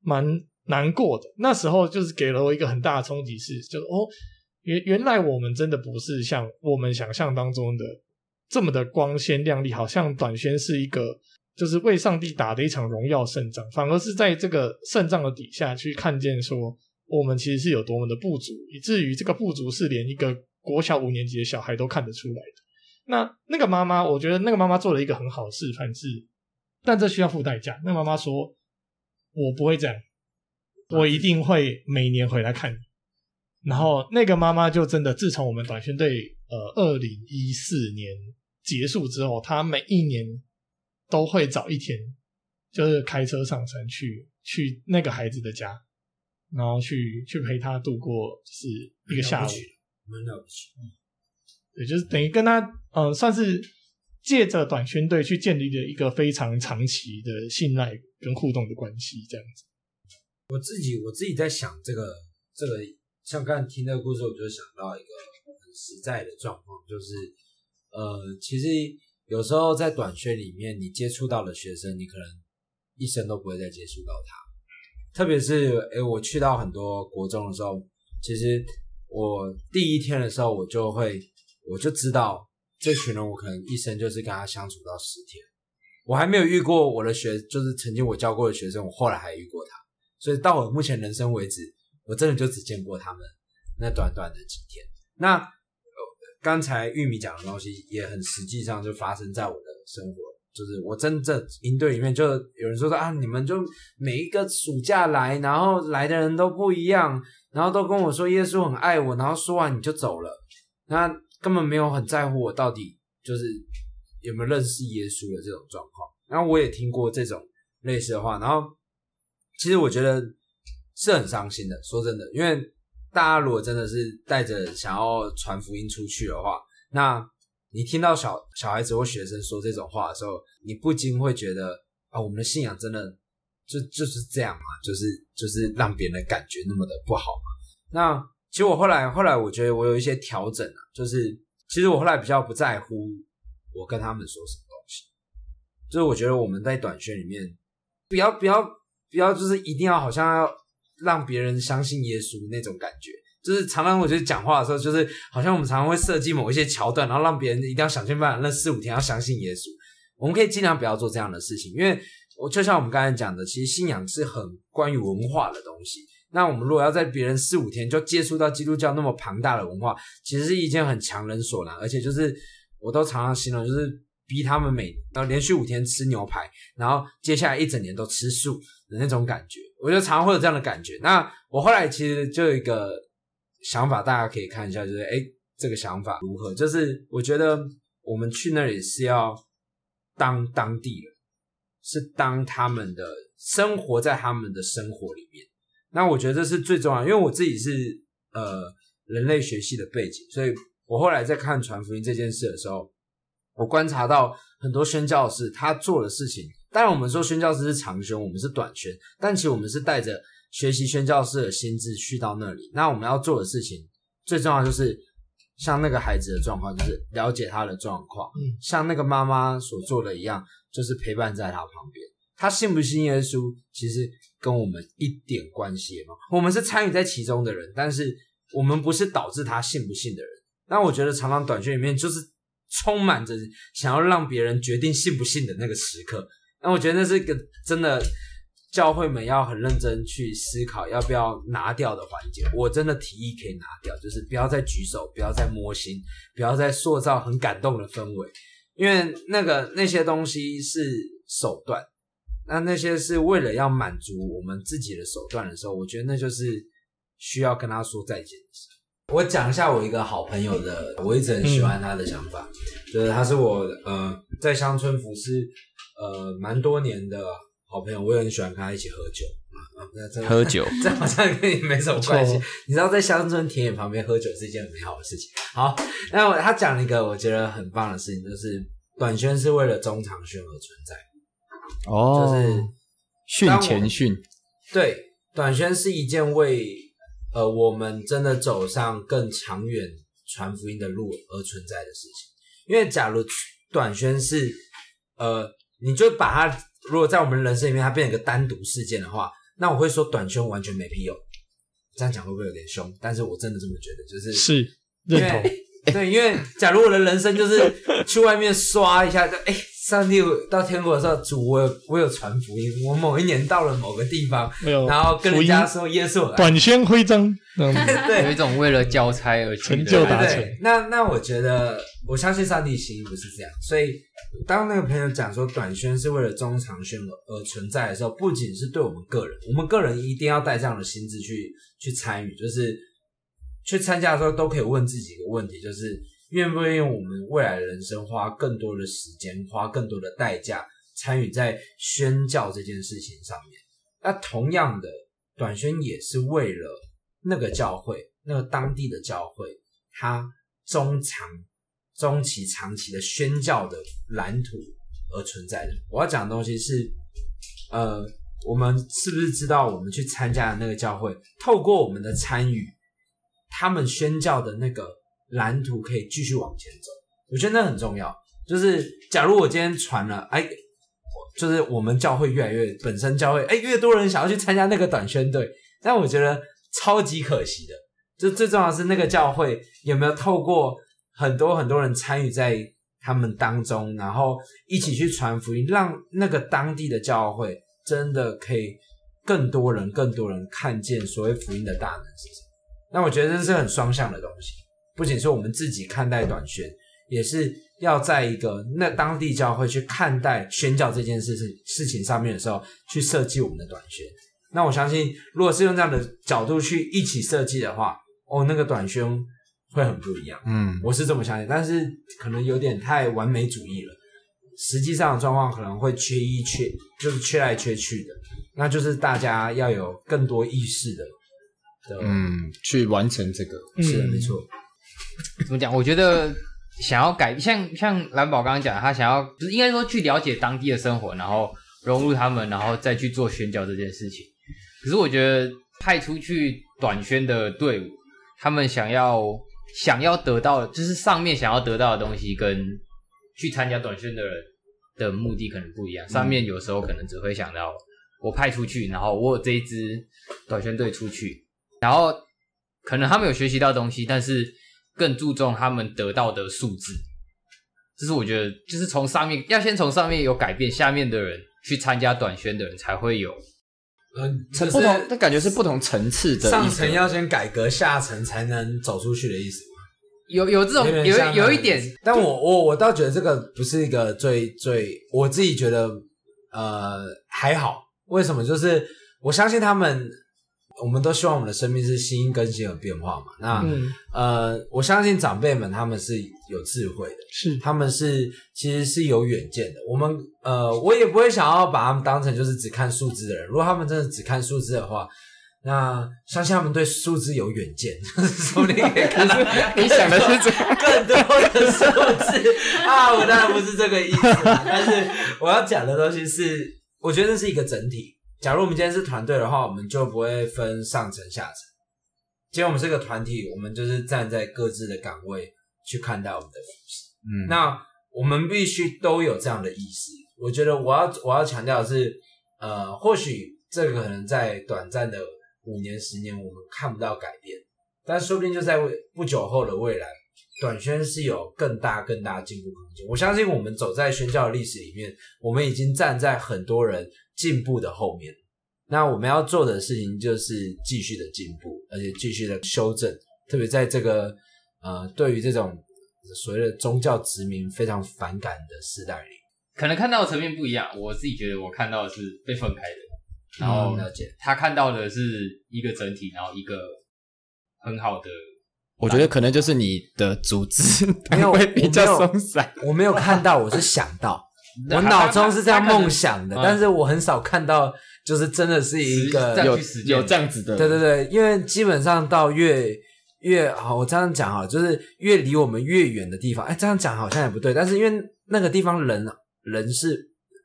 蛮。难过的那时候，就是给了我一个很大的冲击，是就是哦，原原来我们真的不是像我们想象当中的这么的光鲜亮丽，好像短宣是一个就是为上帝打的一场荣耀胜仗，反而是在这个胜仗的底下去看见说我们其实是有多么的不足，以至于这个不足是连一个国小五年级的小孩都看得出来的。那那个妈妈，我觉得那个妈妈做了一个很好的示范，是，但这需要付代价。那妈妈说：“我不会这样。”我一定会每年回来看你。然后那个妈妈就真的，自从我们短宣队呃二零一四年结束之后，她每一年都会早一天，就是开车上山去去那个孩子的家，然后去去陪他度过就是一个下午。蛮了不起，嗯，对，就是等于跟他嗯、呃，算是借着短宣队去建立了一个非常长期的信赖跟互动的关系，这样子。我自己我自己在想这个这个，像刚才听那个故事，我就想到一个很实在的状况，就是呃，其实有时候在短宣里面，你接触到的学生，你可能一生都不会再接触到他。特别是诶，我去到很多国中的时候，其实我第一天的时候，我就会我就知道这群人，我可能一生就是跟他相处到十天。我还没有遇过我的学，就是曾经我教过的学生，我后来还遇过他。所以到我目前人生为止，我真的就只见过他们那短短的几天。那刚才玉米讲的东西也很实际上就发生在我的生活，就是我真正营队里面就有人说说啊，你们就每一个暑假来，然后来的人都不一样，然后都跟我说耶稣很爱我，然后说完你就走了，那根本没有很在乎我到底就是有没有认识耶稣的这种状况。然后我也听过这种类似的话，然后。其实我觉得是很伤心的，说真的，因为大家如果真的是带着想要传福音出去的话，那你听到小小孩子或学生说这种话的时候，你不禁会觉得啊，我们的信仰真的就就是这样嘛，就是就是让别人的感觉那么的不好嘛。那其实我后来后来我觉得我有一些调整啊，就是其实我后来比较不在乎我跟他们说什么东西，就是我觉得我们在短宣里面不要不要不要就是一定要好像要让别人相信耶稣那种感觉。就是常常我觉得讲话的时候，就是好像我们常常会设计某一些桥段，然后让别人一定要想尽办法，那四五天要相信耶稣。我们可以尽量不要做这样的事情，因为我就像我们刚才讲的，其实信仰是很关于文化的东西。那我们如果要在别人四五天就接触到基督教那么庞大的文化，其实是一件很强人所难，而且就是我都常常形容，就是逼他们每要连续五天吃牛排，然后接下来一整年都吃素的那种感觉。我就常常会有这样的感觉。那我后来其实就有一个。想法大家可以看一下，就是诶，这个想法如何？就是我觉得我们去那里是要当当地人，是当他们的生活在他们的生活里面。那我觉得这是最重要，因为我自己是呃人类学系的背景，所以我后来在看传福音这件事的时候，我观察到很多宣教士他做的事情。当然，我们说宣教士是长宣，我们是短宣，但其实我们是带着。学习宣教士的心智去到那里，那我们要做的事情最重要就是像那个孩子的状况，就是了解他的状况，嗯，像那个妈妈所做的一样，就是陪伴在他旁边。他信不信耶稣，其实跟我们一点关系也没有，我们是参与在其中的人，但是我们不是导致他信不信的人。那我觉得常常短宣里面就是充满着想要让别人决定信不信的那个时刻。那我觉得那是一个真的。教会们要很认真去思考要不要拿掉的环节，我真的提议可以拿掉，就是不要再举手，不要再摸心，不要再塑造很感动的氛围，因为那个那些东西是手段，那那些是为了要满足我们自己的手段的时候，我觉得那就是需要跟他说再见的时候。我讲一下我一个好朋友的，我一直很喜欢他的想法，嗯、就是他是我呃在乡村服饰呃蛮多年的。好朋友，我也很喜欢跟他一起喝酒！喝酒，这好像跟你没什么关系。你知道，在乡村田野旁边喝酒是一件很美好的事情。好，那我他讲了一个我觉得很棒的事情，就是短宣是为了中长宣而存在。哦，就是训前训。对，短宣是一件为呃我们真的走上更长远传福音的路而存在的事情。因为假如短宣是呃，你就把它。如果在我们人生里面，它变成一个单独事件的话，那我会说短宣完全没屁用。这样讲会不会有点凶？但是我真的这么觉得，就是是认同。对，因为假如我的人生就是去外面刷一下，就哎，上帝到天国的时候，主我有我有传福音，我某一年到了某个地方，没有，然后跟人家说耶稣来，短宣徽章，对，有一种为了交差而成就达成。那那我觉得，我相信上帝心意不是这样，所以当那个朋友讲说短宣是为了中长宣而而存在的时候，不仅是对我们个人，我们个人一定要带这样的心智去去参与，就是。去参加的时候都可以问自己一个问题，就是愿不愿意我们未来人生花更多的时间，花更多的代价参与在宣教这件事情上面。那同样的，短宣也是为了那个教会，那个当地的教会，它中长、中期、长期的宣教的蓝图而存在的。我要讲的东西是，呃，我们是不是知道我们去参加的那个教会，透过我们的参与。他们宣教的那个蓝图可以继续往前走，我觉得那很重要。就是假如我今天传了，哎，就是我们教会越来越本身教会，哎，越多人想要去参加那个短宣队，但我觉得超级可惜的。就最重要的是那个教会有没有透过很多很多人参与在他们当中，然后一起去传福音，让那个当地的教会真的可以更多人、更多人看见所谓福音的大能是什么。那我觉得这是很双向的东西，不仅是我们自己看待短宣，也是要在一个那当地教会去看待宣教这件事情事情上面的时候，去设计我们的短宣。那我相信，如果是用这样的角度去一起设计的话，哦，那个短宣会很不一样。嗯，我是这么相信，但是可能有点太完美主义了。实际上的状况可能会缺一缺，就是缺来缺去的。那就是大家要有更多意识的。嗯，去完成这个是的，没错。怎么讲？我觉得想要改，像像蓝宝刚刚讲，他想要就是应该说去了解当地的生活，然后融入他们，然后再去做宣教这件事情。可是我觉得派出去短宣的队伍，他们想要想要得到，就是上面想要得到的东西，跟去参加短宣的人的目的可能不一样。上面有时候可能只会想到我派出去，然后我有这一支短宣队出去，然后可能他们有学习到东西，但是。更注重他们得到的数字，这是我觉得，就是从上面要先从上面有改变，下面的人去参加短宣的人才会有，嗯，不同，那感觉是不同层次的，上层要先改革，下层才能走出去的意思吗？有有这种有有，有一点，但我我我倒觉得这个不是一个最最，我自己觉得呃还好，为什么？就是我相信他们。我们都希望我们的生命是新更新和变化嘛。那、嗯、呃，我相信长辈们他们是有智慧的，是他们是其实是有远见的。我们呃，我也不会想要把他们当成就是只看数字的人。如果他们真的只看数字的话，那相信他们对数字有远见，说不定可以看 到你想的是更多的数字啊。我当然不是这个意思，但是我要讲的东西是，我觉得这是一个整体。假如我们今天是团队的话，我们就不会分上层下层。今天我们是个团体，我们就是站在各自的岗位去看待我们的服事。嗯，那我们必须都有这样的意识。我觉得我要我要强调的是，呃，或许这个可能在短暂的五年、十年，我们看不到改变，但说不定就在不久后的未来，短宣是有更大更大的进步空间。我相信我们走在宣教的历史里面，我们已经站在很多人进步的后面，那我们要做的事情就是继续的进步，而且继续的修正。特别在这个呃，对于这种所谓的宗教殖民非常反感的时代里，可能看到的层面不一样。我自己觉得我看到的是被分开的，然后了解他看到的是一个整体，然后一个很好的。我觉得可能就是你的组织没有 会比较松散。我没有看到，我是想到。我脑中是这样梦想的，但是我很少看到，就是真的是一个有有这样子的。对对对，因为基本上到越越好，我这样讲哈，就是越离我们越远的地方，哎，这样讲好像也不对，但是因为那个地方人人是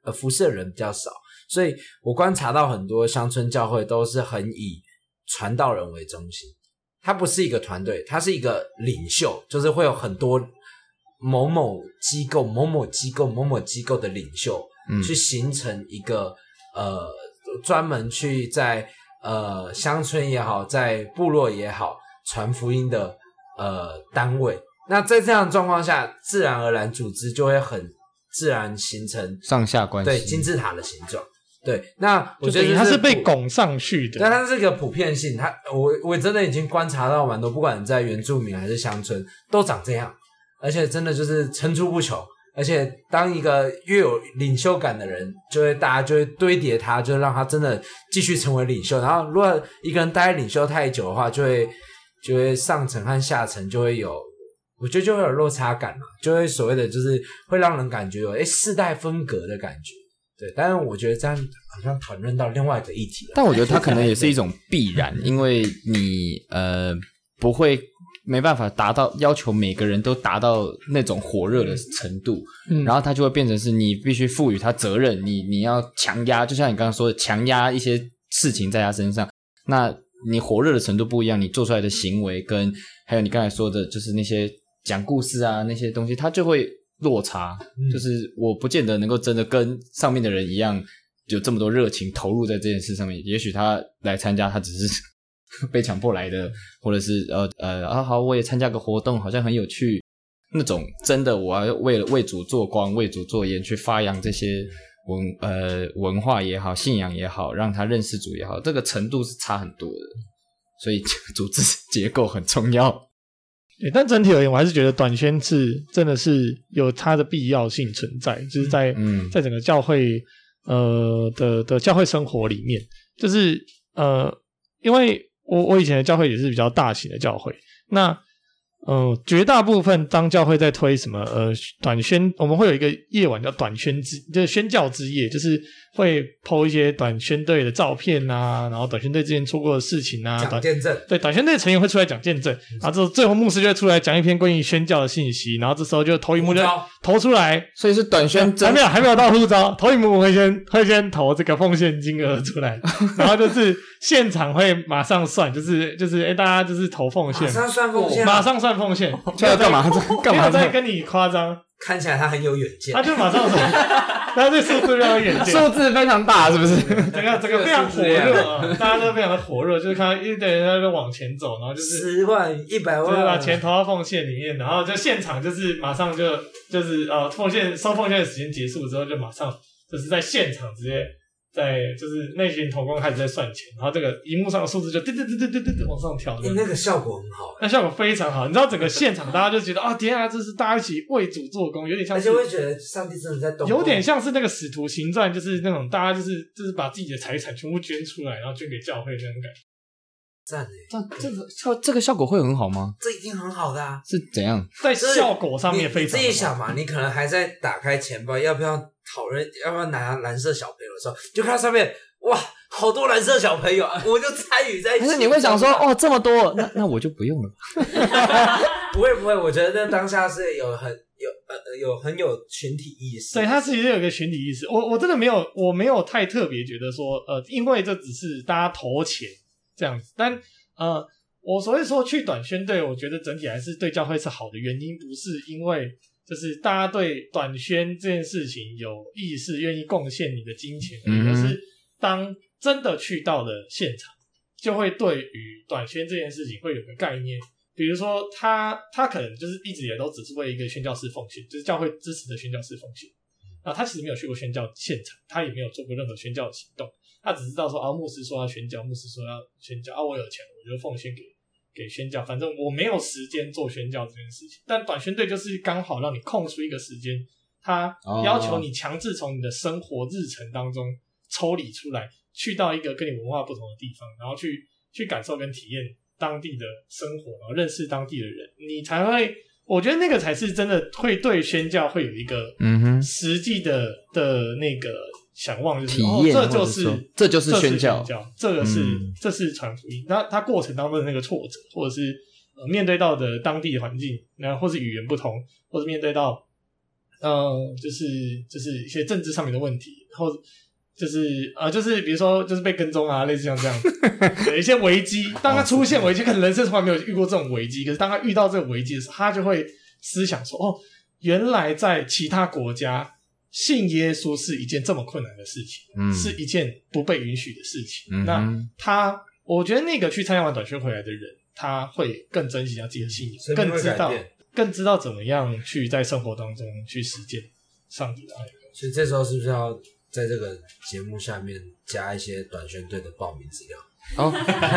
呃辐射的人比较少，所以我观察到很多乡村教会都是很以传道人为中心，他不是一个团队，他是一个领袖，就是会有很多。某某机构、某某机构、某某机构的领袖，嗯，去形成一个呃，专门去在呃乡村也好，在部落也好传福音的呃单位。那在这样的状况下，自然而然组织就会很自然形成上下关系，对金字塔的形状。对，那我觉得它是被拱上去的，但它是一个普遍性。它我我真的已经观察到蛮多，不管在原住民还是乡村，都长这样。而且真的就是层出不穷，而且当一个越有领袖感的人，就会大家就会堆叠他，就让他真的继续成为领袖。然后，如果一个人待领袖太久的话，就会就会上层和下层就会有，我觉得就会有落差感嘛，就会所谓的就是会让人感觉有哎世代分隔的感觉。对，但是我觉得这样好像讨论到另外一个议题了。但我觉得它可能也是一种 必然，因为你呃不会。没办法达到要求每个人都达到那种火热的程度，嗯，然后他就会变成是你必须赋予他责任，你你要强压，就像你刚刚说的，强压一些事情在他身上。那你火热的程度不一样，你做出来的行为跟还有你刚才说的，就是那些讲故事啊那些东西，他就会落差。嗯，就是我不见得能够真的跟上面的人一样有这么多热情投入在这件事上面。也许他来参加，他只是。被强迫来的，或者是呃呃啊好，我也参加个活动，好像很有趣。那种真的，我要为了为主做光，为主做盐，去发扬这些文呃文化也好，信仰也好，让他认识主也好，这个程度是差很多的。所以 组织结构很重要。对，但整体而言，我还是觉得短宣是真的是有它的必要性存在，就是在嗯，在整个教会呃的的教会生活里面，就是呃因为。我我以前的教会也是比较大型的教会，那、呃，绝大部分当教会在推什么呃短宣，我们会有一个夜晚叫短宣之，就是宣教之夜，就是会 po 一些短宣队的照片啊，然后短宣队之前做过的事情啊，讲见证。对，短宣队成员会出来讲见证，然后之后最后牧师就会出来讲一篇关于宣教的信息，然后这时候就投影幕就投出来，所以是短宣还没有还没有到呼召，投影幕会先会先投这个奉献金额出来，然后就是现场会马上算，就是就是哎大家就是投奉献，马上算奉献，马上算奉献，这要干嘛？干嘛？在跟你夸张？看起来他很有远见，他就马上说，他这数字非常有远见，数字非常大，是不是？整个整个非常火热啊，大家都非常的火热，就是看到一堆人在那边往前走，然后就是十万、一百万，就是把钱投到奉献里面，然后就现场就是马上就就是呃奉献收奉献的时间结束之后，就马上就是在现场直接。在就是那群同工开始在算钱，然后这个荧幕上的数字就嘚嘚嘚嘚嘚嘚嘚往上跳，欸，那个效果很好，那效果非常好。你知道整个现场大家就觉得啊，天啊，这是大家一起为主做工，有点像是，而且会觉得上帝真的在动，有点像是那个使徒行传，就是那种大家就是就是把自己的财产全部捐出来，然后捐给教会那种感觉。赞诶，这这个效这个效果会很好吗？这一定很好的啊，是怎样？在效果上面非常好。你自己想嘛，你可能还在打开钱包，要不要讨论要不要拿蓝色小朋友的时候，就看到上面。哇，好多蓝色小朋友啊！我就参与在一起。可是你会想说，哦，这么多，那那我就不用了。不会不会，我觉得那当下是有很有呃有很有群体意识。对，他其实有一个群体意识。我我真的没有，我没有太特别觉得说，呃，因为这只是大家投钱这样子。但呃，我所以说去短宣队，我觉得整体还是对教会是好的原因，不是因为就是大家对短宣这件事情有意识，愿意贡献你的金钱，可是。嗯当真的去到了现场，就会对于短宣这件事情会有个概念。比如说他，他他可能就是一直也都只是为一个宣教士奉献，就是教会支持的宣教士奉献。啊，他其实没有去过宣教现场，他也没有做过任何宣教的行动。他只知道说啊，牧师说要宣教，牧师说要宣教啊，我有钱，我就奉献给给宣教。反正我没有时间做宣教这件事情。但短宣队就是刚好让你空出一个时间，他要求你强制从你的生活日程当中。抽离出来，去到一个跟你文化不同的地方，然后去去感受跟体验当地的生活，然后认识当地的人，你才会，我觉得那个才是真的会对宣教会有一个嗯哼实际的的那个想望，就是体验、哦，这就是这就是宣教，这个是、嗯、这是传福音。那它过程当中的那个挫折，或者是呃面对到的当地环境，然后或是语言不同，或是面对到嗯、呃、就是就是一些政治上面的问题，然后。就是呃，就是比如说，就是被跟踪啊，类似像这样，有一些危机。当他出现危机，可能人生从来没有遇过这种危机。可是当他遇到这个危机的时候，他就会思想说：“哦，原来在其他国家信耶稣是一件这么困难的事情，嗯，是一件不被允许的事情。嗯”那他，我觉得那个去参加完短宣回来的人，他会更珍惜他自己的信仰，更知道，更知道怎么样去在生活当中去实践上帝的爱。所以这时候是不是要？在这个节目下面加一些短宣队的报名资料哦，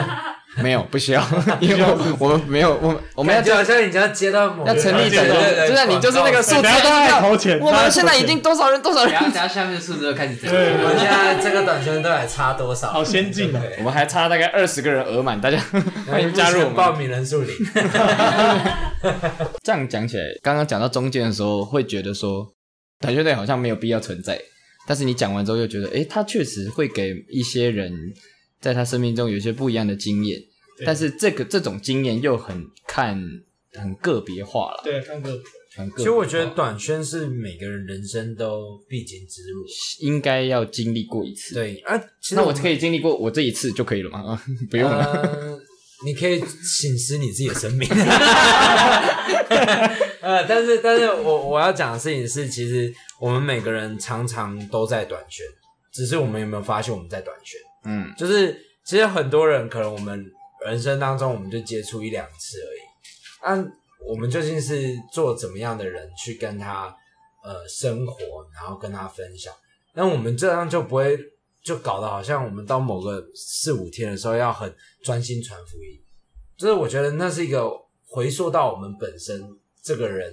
没有不需要，因为我们没有，我们我们要就好像你要接到某要成立的，就像你就是那个数字要投钱，我们现在已经多少人多少人，等下下面的数字就开始对，我们现在这个短宣队还差多少？好先进的，我们还差大概二十个人额满，大家欢迎加入我们，报名人数零。这样讲起来，刚刚讲到中间的时候，会觉得说短宣队好像没有必要存在。但是你讲完之后又觉得，哎，他确实会给一些人在他生命中有一些不一样的经验，但是这个这种经验又很看很个别化了。对，看个别，很个别。其实我觉得短宣是每个人人生都必经之路，应该要经历过一次。对啊，其实那我可以经历过我这一次就可以了吗？啊，不用了。呃你可以省思你自己的生命，呃，但是，但是我我要讲的事情是，其实我们每个人常常都在短宣，只是我们有没有发现我们在短宣？嗯，就是其实很多人可能我们人生当中我们就接触一两次而已，那我们究竟是做怎么样的人去跟他呃生活，然后跟他分享？那我们这样就不会。就搞得好像我们到某个四五天的时候要很专心传福音，就是我觉得那是一个回溯到我们本身这个人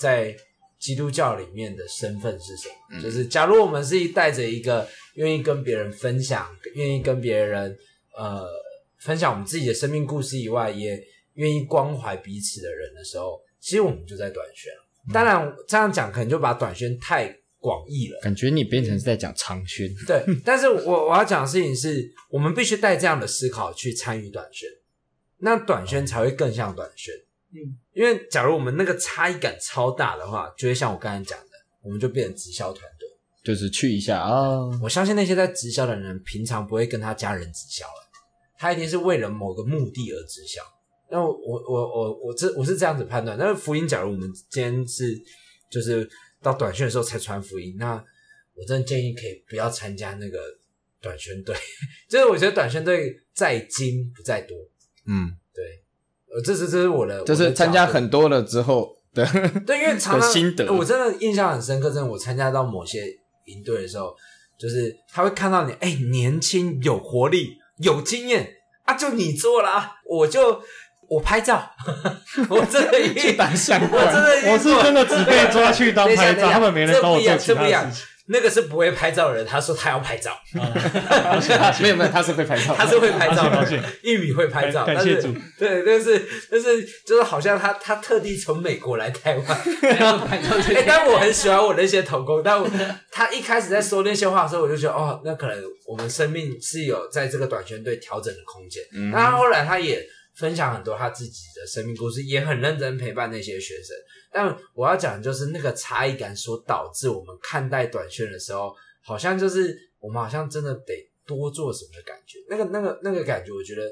在基督教里面的身份是什么？就是假如我们是一带着一个愿意跟别人分享、愿意跟别人呃分享我们自己的生命故事以外，也愿意关怀彼此的人的时候，其实我们就在短宣。当然这样讲可能就把短宣太广义了。感觉你变成是在讲长宣。对，但是我我要讲的事情是，我们必须带这样的思考去参与短宣，那短宣才会更像短宣。嗯，因为假如我们那个差异感超大的话，就会像我刚才讲的，我们就变成直销团队，就是去一下啊。哦、我相信那些在直销的人，平常不会跟他家人直销了，他一定是为了某个目的而直销。那我我我我这我是这样子判断。但是福音，假如我们今天是就是到短宣的时候才传福音，那我真的建议可以不要参加那个短宣队，就是我觉得短宣队在精不在多。嗯，对。呃，这是这是我的，就是参加很多了之后的，对，因为常常心得，我真的印象很深刻。真的，我参加到某些营队的时候，就是他会看到你，哎，年轻有活力，有经验啊，就你做啦，我就我拍照，我真的去当相关，我真的，我是真的只被抓去当 拍照，他们没人帮我做其他事情。那个是不会拍照的人，他说他要拍照，没有没有，他是会拍照，他是会拍照的。玉米会拍照，感谢主。对，但是但是就是好像他他特地从美国来台湾要拍照。哎，但我很喜欢我那些同工，但我他一开始在说那些话的时候，我就觉得哦，那可能我们生命是有在这个短宣队调整的空间。那后来他也分享很多他自己的生命故事，也很认真陪伴那些学生。但我要讲的就是那个差异感所导致我们看待短宣的时候，好像就是我们好像真的得多做什么的感觉。那个、那个、那个感觉，我觉得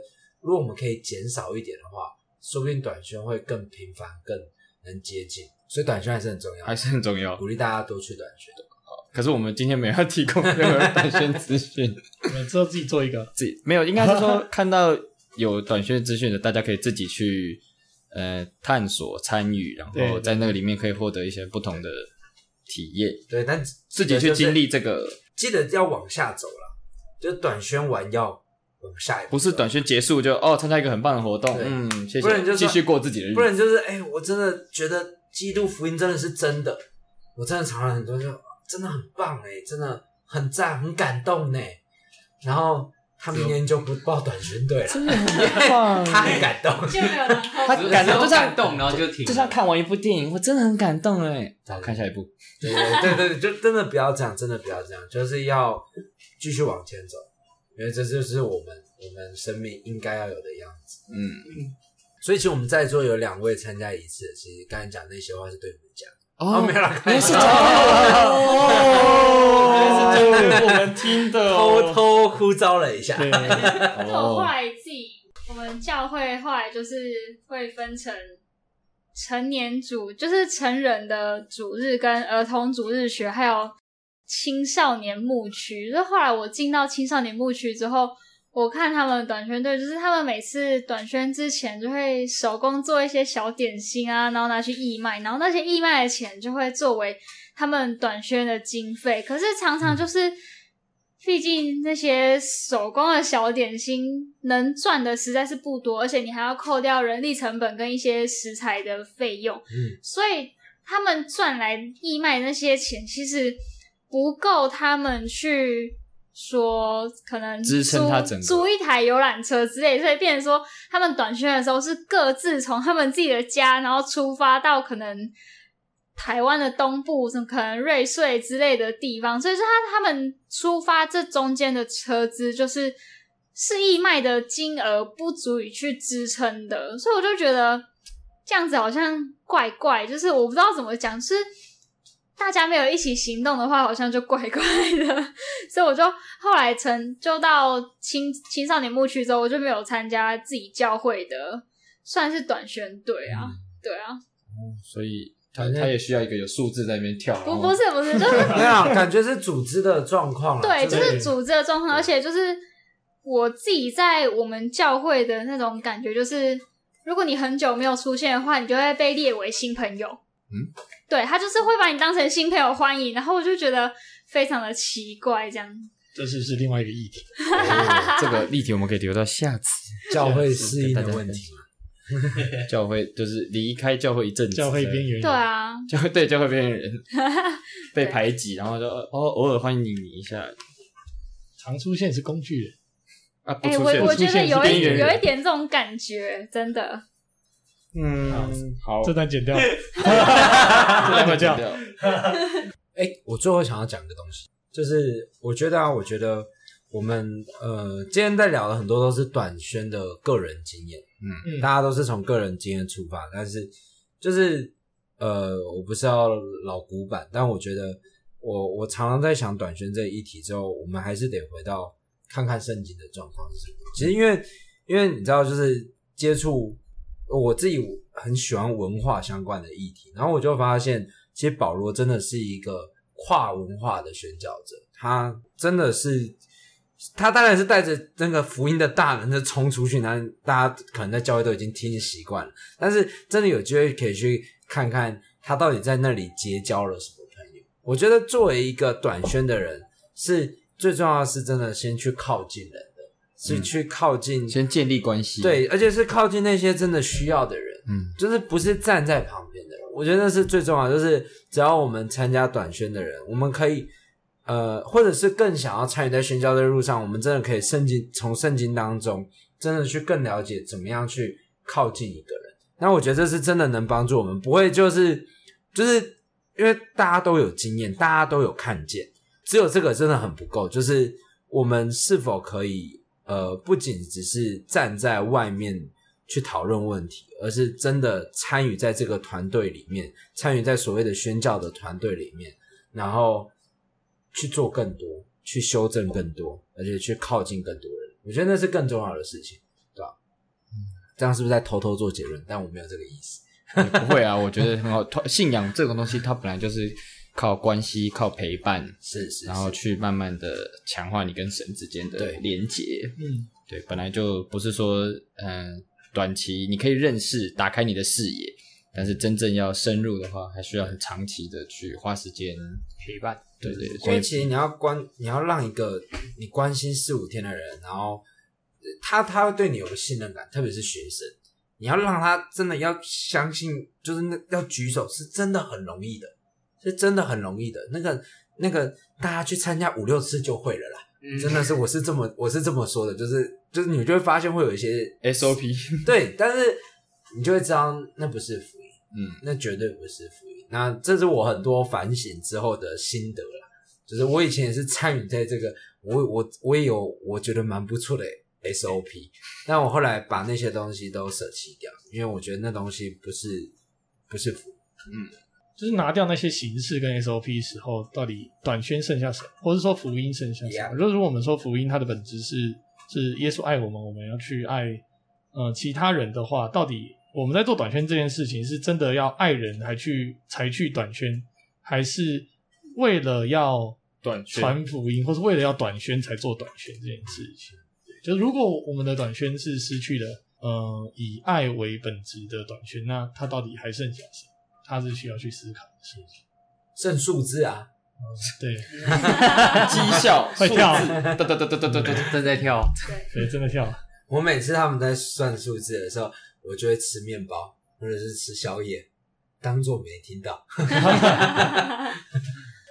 如果我们可以减少一点的话，说不定短宣会更频繁、更能接近。所以短宣还是很重要，还是很重要，鼓励大家多去短宣。好，可是我们今天没有提供任何 短宣资讯，我们之后自己做一个，自己没有，应该是说看到有短宣资讯的，大家可以自己去。呃，探索、参与，然后在那个里面可以获得一些不同的体验。对，但自己去经历这个，记得要往下走了，就短宣完要往下一步。不是短宣结束就哦，参加一个很棒的活动，嗯，谢谢，不然就继续过自己的日子。不然就是哎，我真的觉得基督福音真的是真的，我真的尝了很多，就真的很棒哎，真的很赞，很感动呢。然后。他明年就不报短宣队了，真的很棒，他很感动，他感动就感动，然后就停，就像看完一部电影，我真的很感动哎，好，看下一部，对对对对，就真的不要这样，真的不要这样，就是要继续往前走，因为这就是我们我们生命应该要有的样子，嗯。嗯，所以其实我们在座有两位参加一次，其实刚才讲那些话是对哦，没了，没事。哦，我们听的，偷偷呼召了一下。后来自己，我们教会后来就是会分成成年组，就是成人的主日跟儿童主日学，还有青少年牧区。就后来我进到青少年牧区之后。我看他们短宣队，就是他们每次短宣之前就会手工做一些小点心啊，然后拿去义卖，然后那些义卖的钱就会作为他们短宣的经费。可是常常就是，毕竟那些手工的小点心能赚的实在是不多，而且你还要扣掉人力成本跟一些食材的费用，嗯，所以他们赚来义卖那些钱其实不够他们去。说可能租租一台游览车之类，所以变成说他们短宣的时候是各自从他们自己的家，然后出发到可能台湾的东部，什么可能瑞穗之类的地方，所以说他他们出发这中间的车资就是是义卖的金额不足以去支撑的，所以我就觉得这样子好像怪怪，就是我不知道怎么讲，是。大家没有一起行动的话，好像就怪怪的，所以我就后来成就到青青少年牧区之后，我就没有参加自己教会的，算是短宣队啊，嗯、对啊。哦，所以他他也需要一个有数字在那边跳。不不是不是，就是 没有感觉是组织的状况。对，就是组织的状况，而且就是我自己在我们教会的那种感觉，就是如果你很久没有出现的话，你就会被列为新朋友。嗯。对，他就是会把你当成新朋友欢迎，然后我就觉得非常的奇怪，这样。这是是另外一个议题，哦、这个议题我们可以留到下次。教会适应的问题嘛，教会就是离开教会一阵子，教会边缘人。对啊，教会对教会边缘人被排挤，然后就哦偶尔欢迎你一下，常出现是工具人啊，不出现，欸、我我觉得有一有一点这种感觉，真的。嗯，好，这段剪掉，这段剪掉。哎、欸，我最后想要讲一个东西，就是我觉得啊，我觉得我们呃今天在聊的很多都是短宣的个人经验，嗯，大家都是从个人经验出发，但是就是呃，我不是要老古板，但我觉得我我常常在想短宣这个议题之后，我们还是得回到看看圣经的状况是什么。其实因为因为你知道，就是接触我自己很喜欢文化相关的议题，然后我就发现，其实保罗真的是一个跨文化的宣教者，他真的是，他当然是带着那个福音的大能的冲出去，那大家可能在教会都已经听习惯了，但是真的有机会可以去看看他到底在那里结交了什么朋友。我觉得作为一个短宣的人，是最重要是真的先去靠近人。是去靠近，先建立关系，对，而且是靠近那些真的需要的人，嗯，就是不是站在旁边的人。我觉得那是最重要的，就是只要我们参加短宣的人，我们可以，呃，或者是更想要参与在宣教的路上，我们真的可以圣经从圣经当中，真的去更了解怎么样去靠近一个人。那我觉得这是真的能帮助我们，不会就是就是因为大家都有经验，大家都有看见，只有这个真的很不够，就是我们是否可以。呃，不仅只是站在外面去讨论问题，而是真的参与在这个团队里面，参与在所谓的宣教的团队里面，然后去做更多，去修正更多，而且去靠近更多人。我觉得那是更重要的事情，对吧？嗯，这样是不是在偷偷做结论？但我没有这个意思。不会啊，我觉得很好。信仰这种东西，它本来就是。靠关系，靠陪伴，是是，是，然后去慢慢的强化你跟神之间的连接。嗯，对，本来就不是说，嗯、呃，短期你可以认识，打开你的视野，但是真正要深入的话，还需要很长期的去花时间陪伴。对对，对，所以其实你要关，你要让一个你关心四五天的人，然后他他会对你有个信任感，特别是学生，你要让他真的要相信，就是那要举手，是真的很容易的。是真的很容易的，那个那个，大家去参加五六次就会了啦。嗯、真的是，我是这么我是这么说的，就是就是你就会发现会有一些 SOP，对，但是你就会知道那不是福音，嗯，那绝对不是福音。那这是我很多反省之后的心得啦，就是我以前也是参与在这个，我我我也有我觉得蛮不错的 SOP，但我后来把那些东西都舍弃掉，因为我觉得那东西不是不是福音，嗯。就是拿掉那些形式跟 SOP 时候，到底短宣剩下什么，或是说福音剩下什么.就是如果我们说福音它的本质是是耶稣爱我们，我们要去爱呃其他人的话，到底我们在做短宣这件事情是真的要爱人还去才去短宣，还是为了要短传福音，或是为了要短宣才做短宣这件事情？就是如果我们的短宣是失去了呃以爱为本质的短宣，那它到底还剩下什么？他是需要去思考的事情，剩数字啊，嗯、对，绩效会跳，哒哒哒哒哒哒正在跳，对，对，真的跳。我每次他们在算数字的时候，我就会吃面包或者是吃宵夜，当做没听到。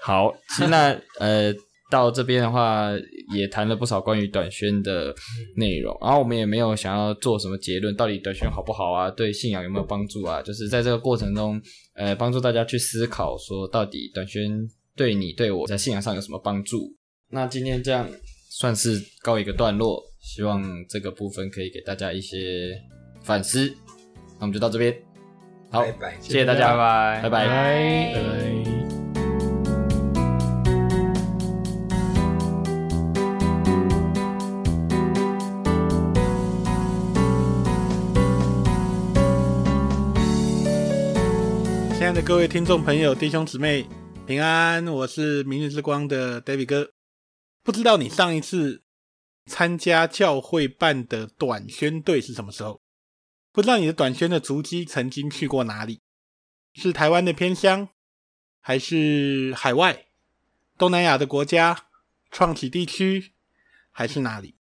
好，那呃。到这边的话，也谈了不少关于短宣的内容，然后我们也没有想要做什么结论，到底短宣好不好啊？对信仰有没有帮助啊？就是在这个过程中，呃，帮助大家去思考，说到底短宣对你对我在信仰上有什么帮助？那今天这样算是告一个段落，希望这个部分可以给大家一些反思。那我们就到这边，好，拜拜，谢谢大家，拜拜，拜拜，拜拜。各位听众朋友、弟兄姊妹，平安！我是明日之光的 David 哥。不知道你上一次参加教会办的短宣队是什么时候？不知道你的短宣的足迹曾经去过哪里？是台湾的偏乡，还是海外、东南亚的国家、创启地区，还是哪里？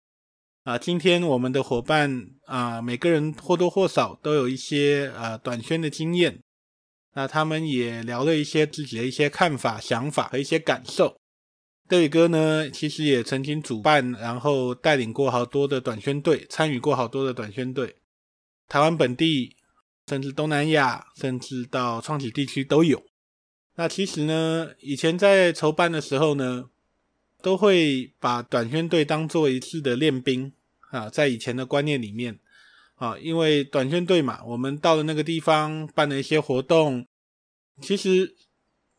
啊，今天我们的伙伴啊，每个人或多或少都有一些啊短宣的经验。那他们也聊了一些自己的一些看法、想法和一些感受。德宇哥呢，其实也曾经主办，然后带领过好多的短宣队，参与过好多的短宣队，台湾本地，甚至东南亚，甚至到创启地区都有。那其实呢，以前在筹办的时候呢，都会把短宣队当做一次的练兵啊，在以前的观念里面啊，因为短宣队嘛，我们到了那个地方办了一些活动，其实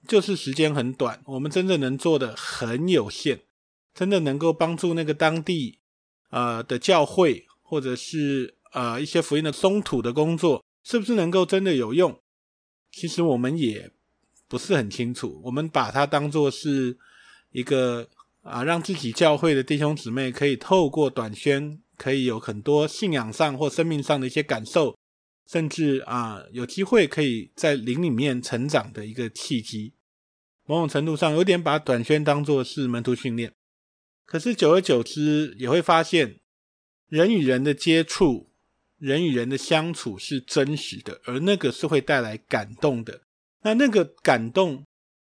就是时间很短，我们真正能做的很有限，真的能够帮助那个当地呃的教会或者是呃一些福音的松土的工作，是不是能够真的有用？其实我们也。不是很清楚，我们把它当作是一个啊，让自己教会的弟兄姊妹可以透过短宣，可以有很多信仰上或生命上的一些感受，甚至啊，有机会可以在灵里面成长的一个契机。某种程度上，有点把短宣当作是门徒训练。可是久而久之，也会发现人与人的接触，人与人的相处是真实的，而那个是会带来感动的。那那个感动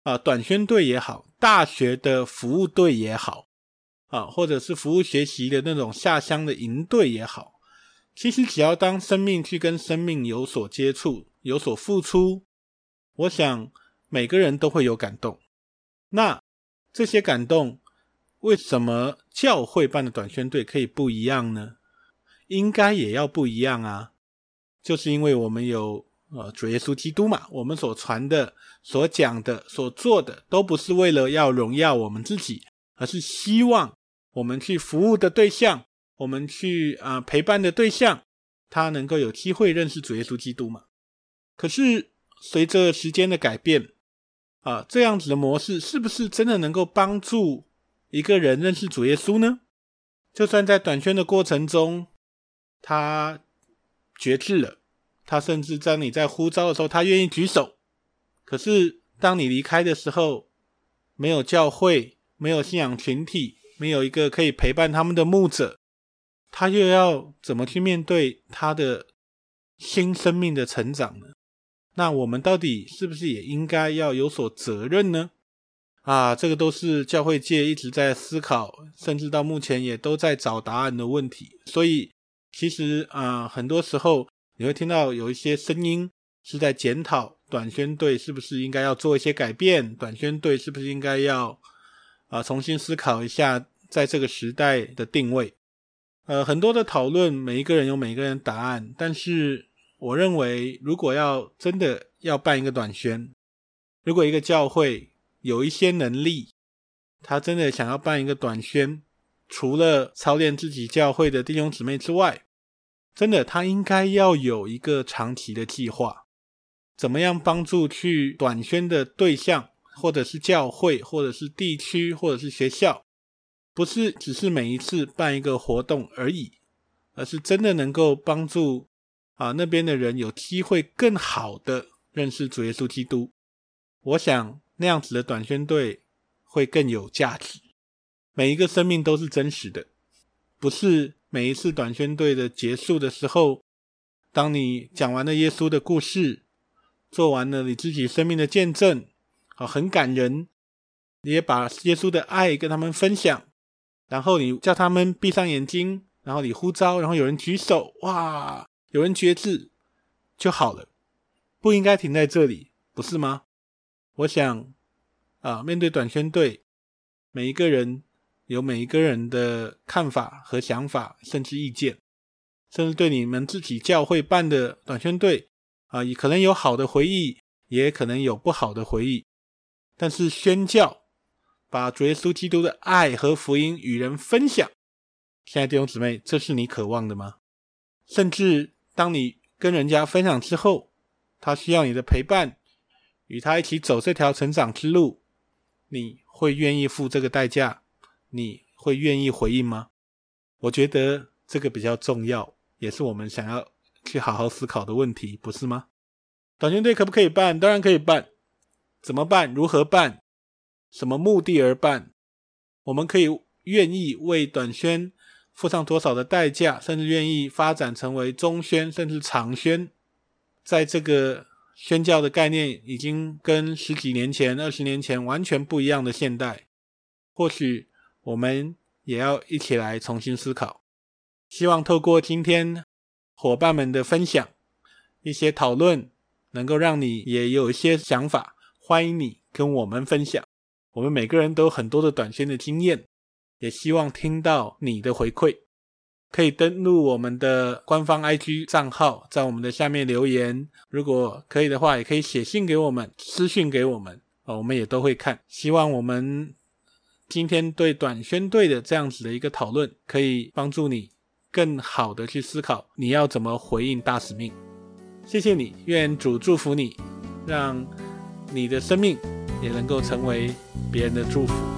啊，短宣队也好，大学的服务队也好，啊，或者是服务学习的那种下乡的营队也好，其实只要当生命去跟生命有所接触、有所付出，我想每个人都会有感动。那这些感动，为什么教会办的短宣队可以不一样呢？应该也要不一样啊，就是因为我们有。呃，主耶稣基督嘛，我们所传的、所讲的、所做的，都不是为了要荣耀我们自己，而是希望我们去服务的对象，我们去啊、陪伴的对象，他能够有机会认识主耶稣基督吗。可是随着时间的改变，啊，这样子的模式是不是真的能够帮助一个人认识主耶稣呢？就算在短宣的过程中，他决志了。他甚至在你在呼召的时候，他愿意举手。可是当你离开的时候，没有教会，没有信仰群体，没有一个可以陪伴他们的牧者，他又要怎么去面对他的新生命的成长呢？那我们到底是不是也应该要有所责任呢？啊，这个都是教会界一直在思考，甚至到目前也都在找答案的问题。所以，其实啊，很多时候。你会听到有一些声音是在检讨短宣队是不是应该要做一些改变，短宣队是不是应该要啊、重新思考一下在这个时代的定位。呃，很多的讨论，每一个人有每一个人的答案，但是我认为，如果要真的要办一个短宣，如果一个教会有一些能力，他真的想要办一个短宣，除了操练自己教会的弟兄姊妹之外，真的，他应该要有一个长期的计划，怎么样帮助去短宣的对象，或者是教会，或者是地区，或者是学校，不是只是每一次办一个活动而已，而是真的能够帮助啊那边的人有机会更好的认识主耶稣基督。我想那样子的短宣队会更有价值，每一个生命都是真实的，不是。每一次短宣队的结束的时候，当你讲完了耶稣的故事，做完了你自己生命的见证，啊，很感人，你也把耶稣的爱跟他们分享，然后你叫他们闭上眼睛，然后你呼召，然后有人举手，哇，有人觉知就好了，不应该停在这里，不是吗？我想，啊，面对短宣队，每一个人。有每一个人的看法和想法，甚至意见，甚至对你们自己教会办的短宣队啊，也可能有好的回忆，也可能有不好的回忆。但是宣教，把主耶稣基督的爱和福音与人分享，亲爱的弟兄姊妹，这是你渴望的吗？甚至当你跟人家分享之后，他需要你的陪伴，与他一起走这条成长之路，你会愿意付这个代价？你会愿意回应吗？我觉得这个比较重要，也是我们想要去好好思考的问题，不是吗？短宣队可不可以办？当然可以办。怎么办？如何办？什么目的而办？我们可以愿意为短宣付上多少的代价，甚至愿意发展成为中宣，甚至长宣。在这个宣教的概念已经跟十几年前、二十年前完全不一样的现代，或许。我们也要一起来重新思考，希望透过今天伙伴们的分享，一些讨论，能够让你也有一些想法，欢迎你跟我们分享。我们每个人都有很多的短宣的经验，也希望听到你的回馈。可以登录我们的官方 IG 账号，在我们的下面留言。如果可以的话，也可以写信给我们，私信给我们，哦，我们也都会看。希望我们今天对短宣队的这样子的一个讨论，可以帮助你更好的去思考你要怎么回应大使命。谢谢你，愿主祝福你，让你的生命也能够成为别人的祝福。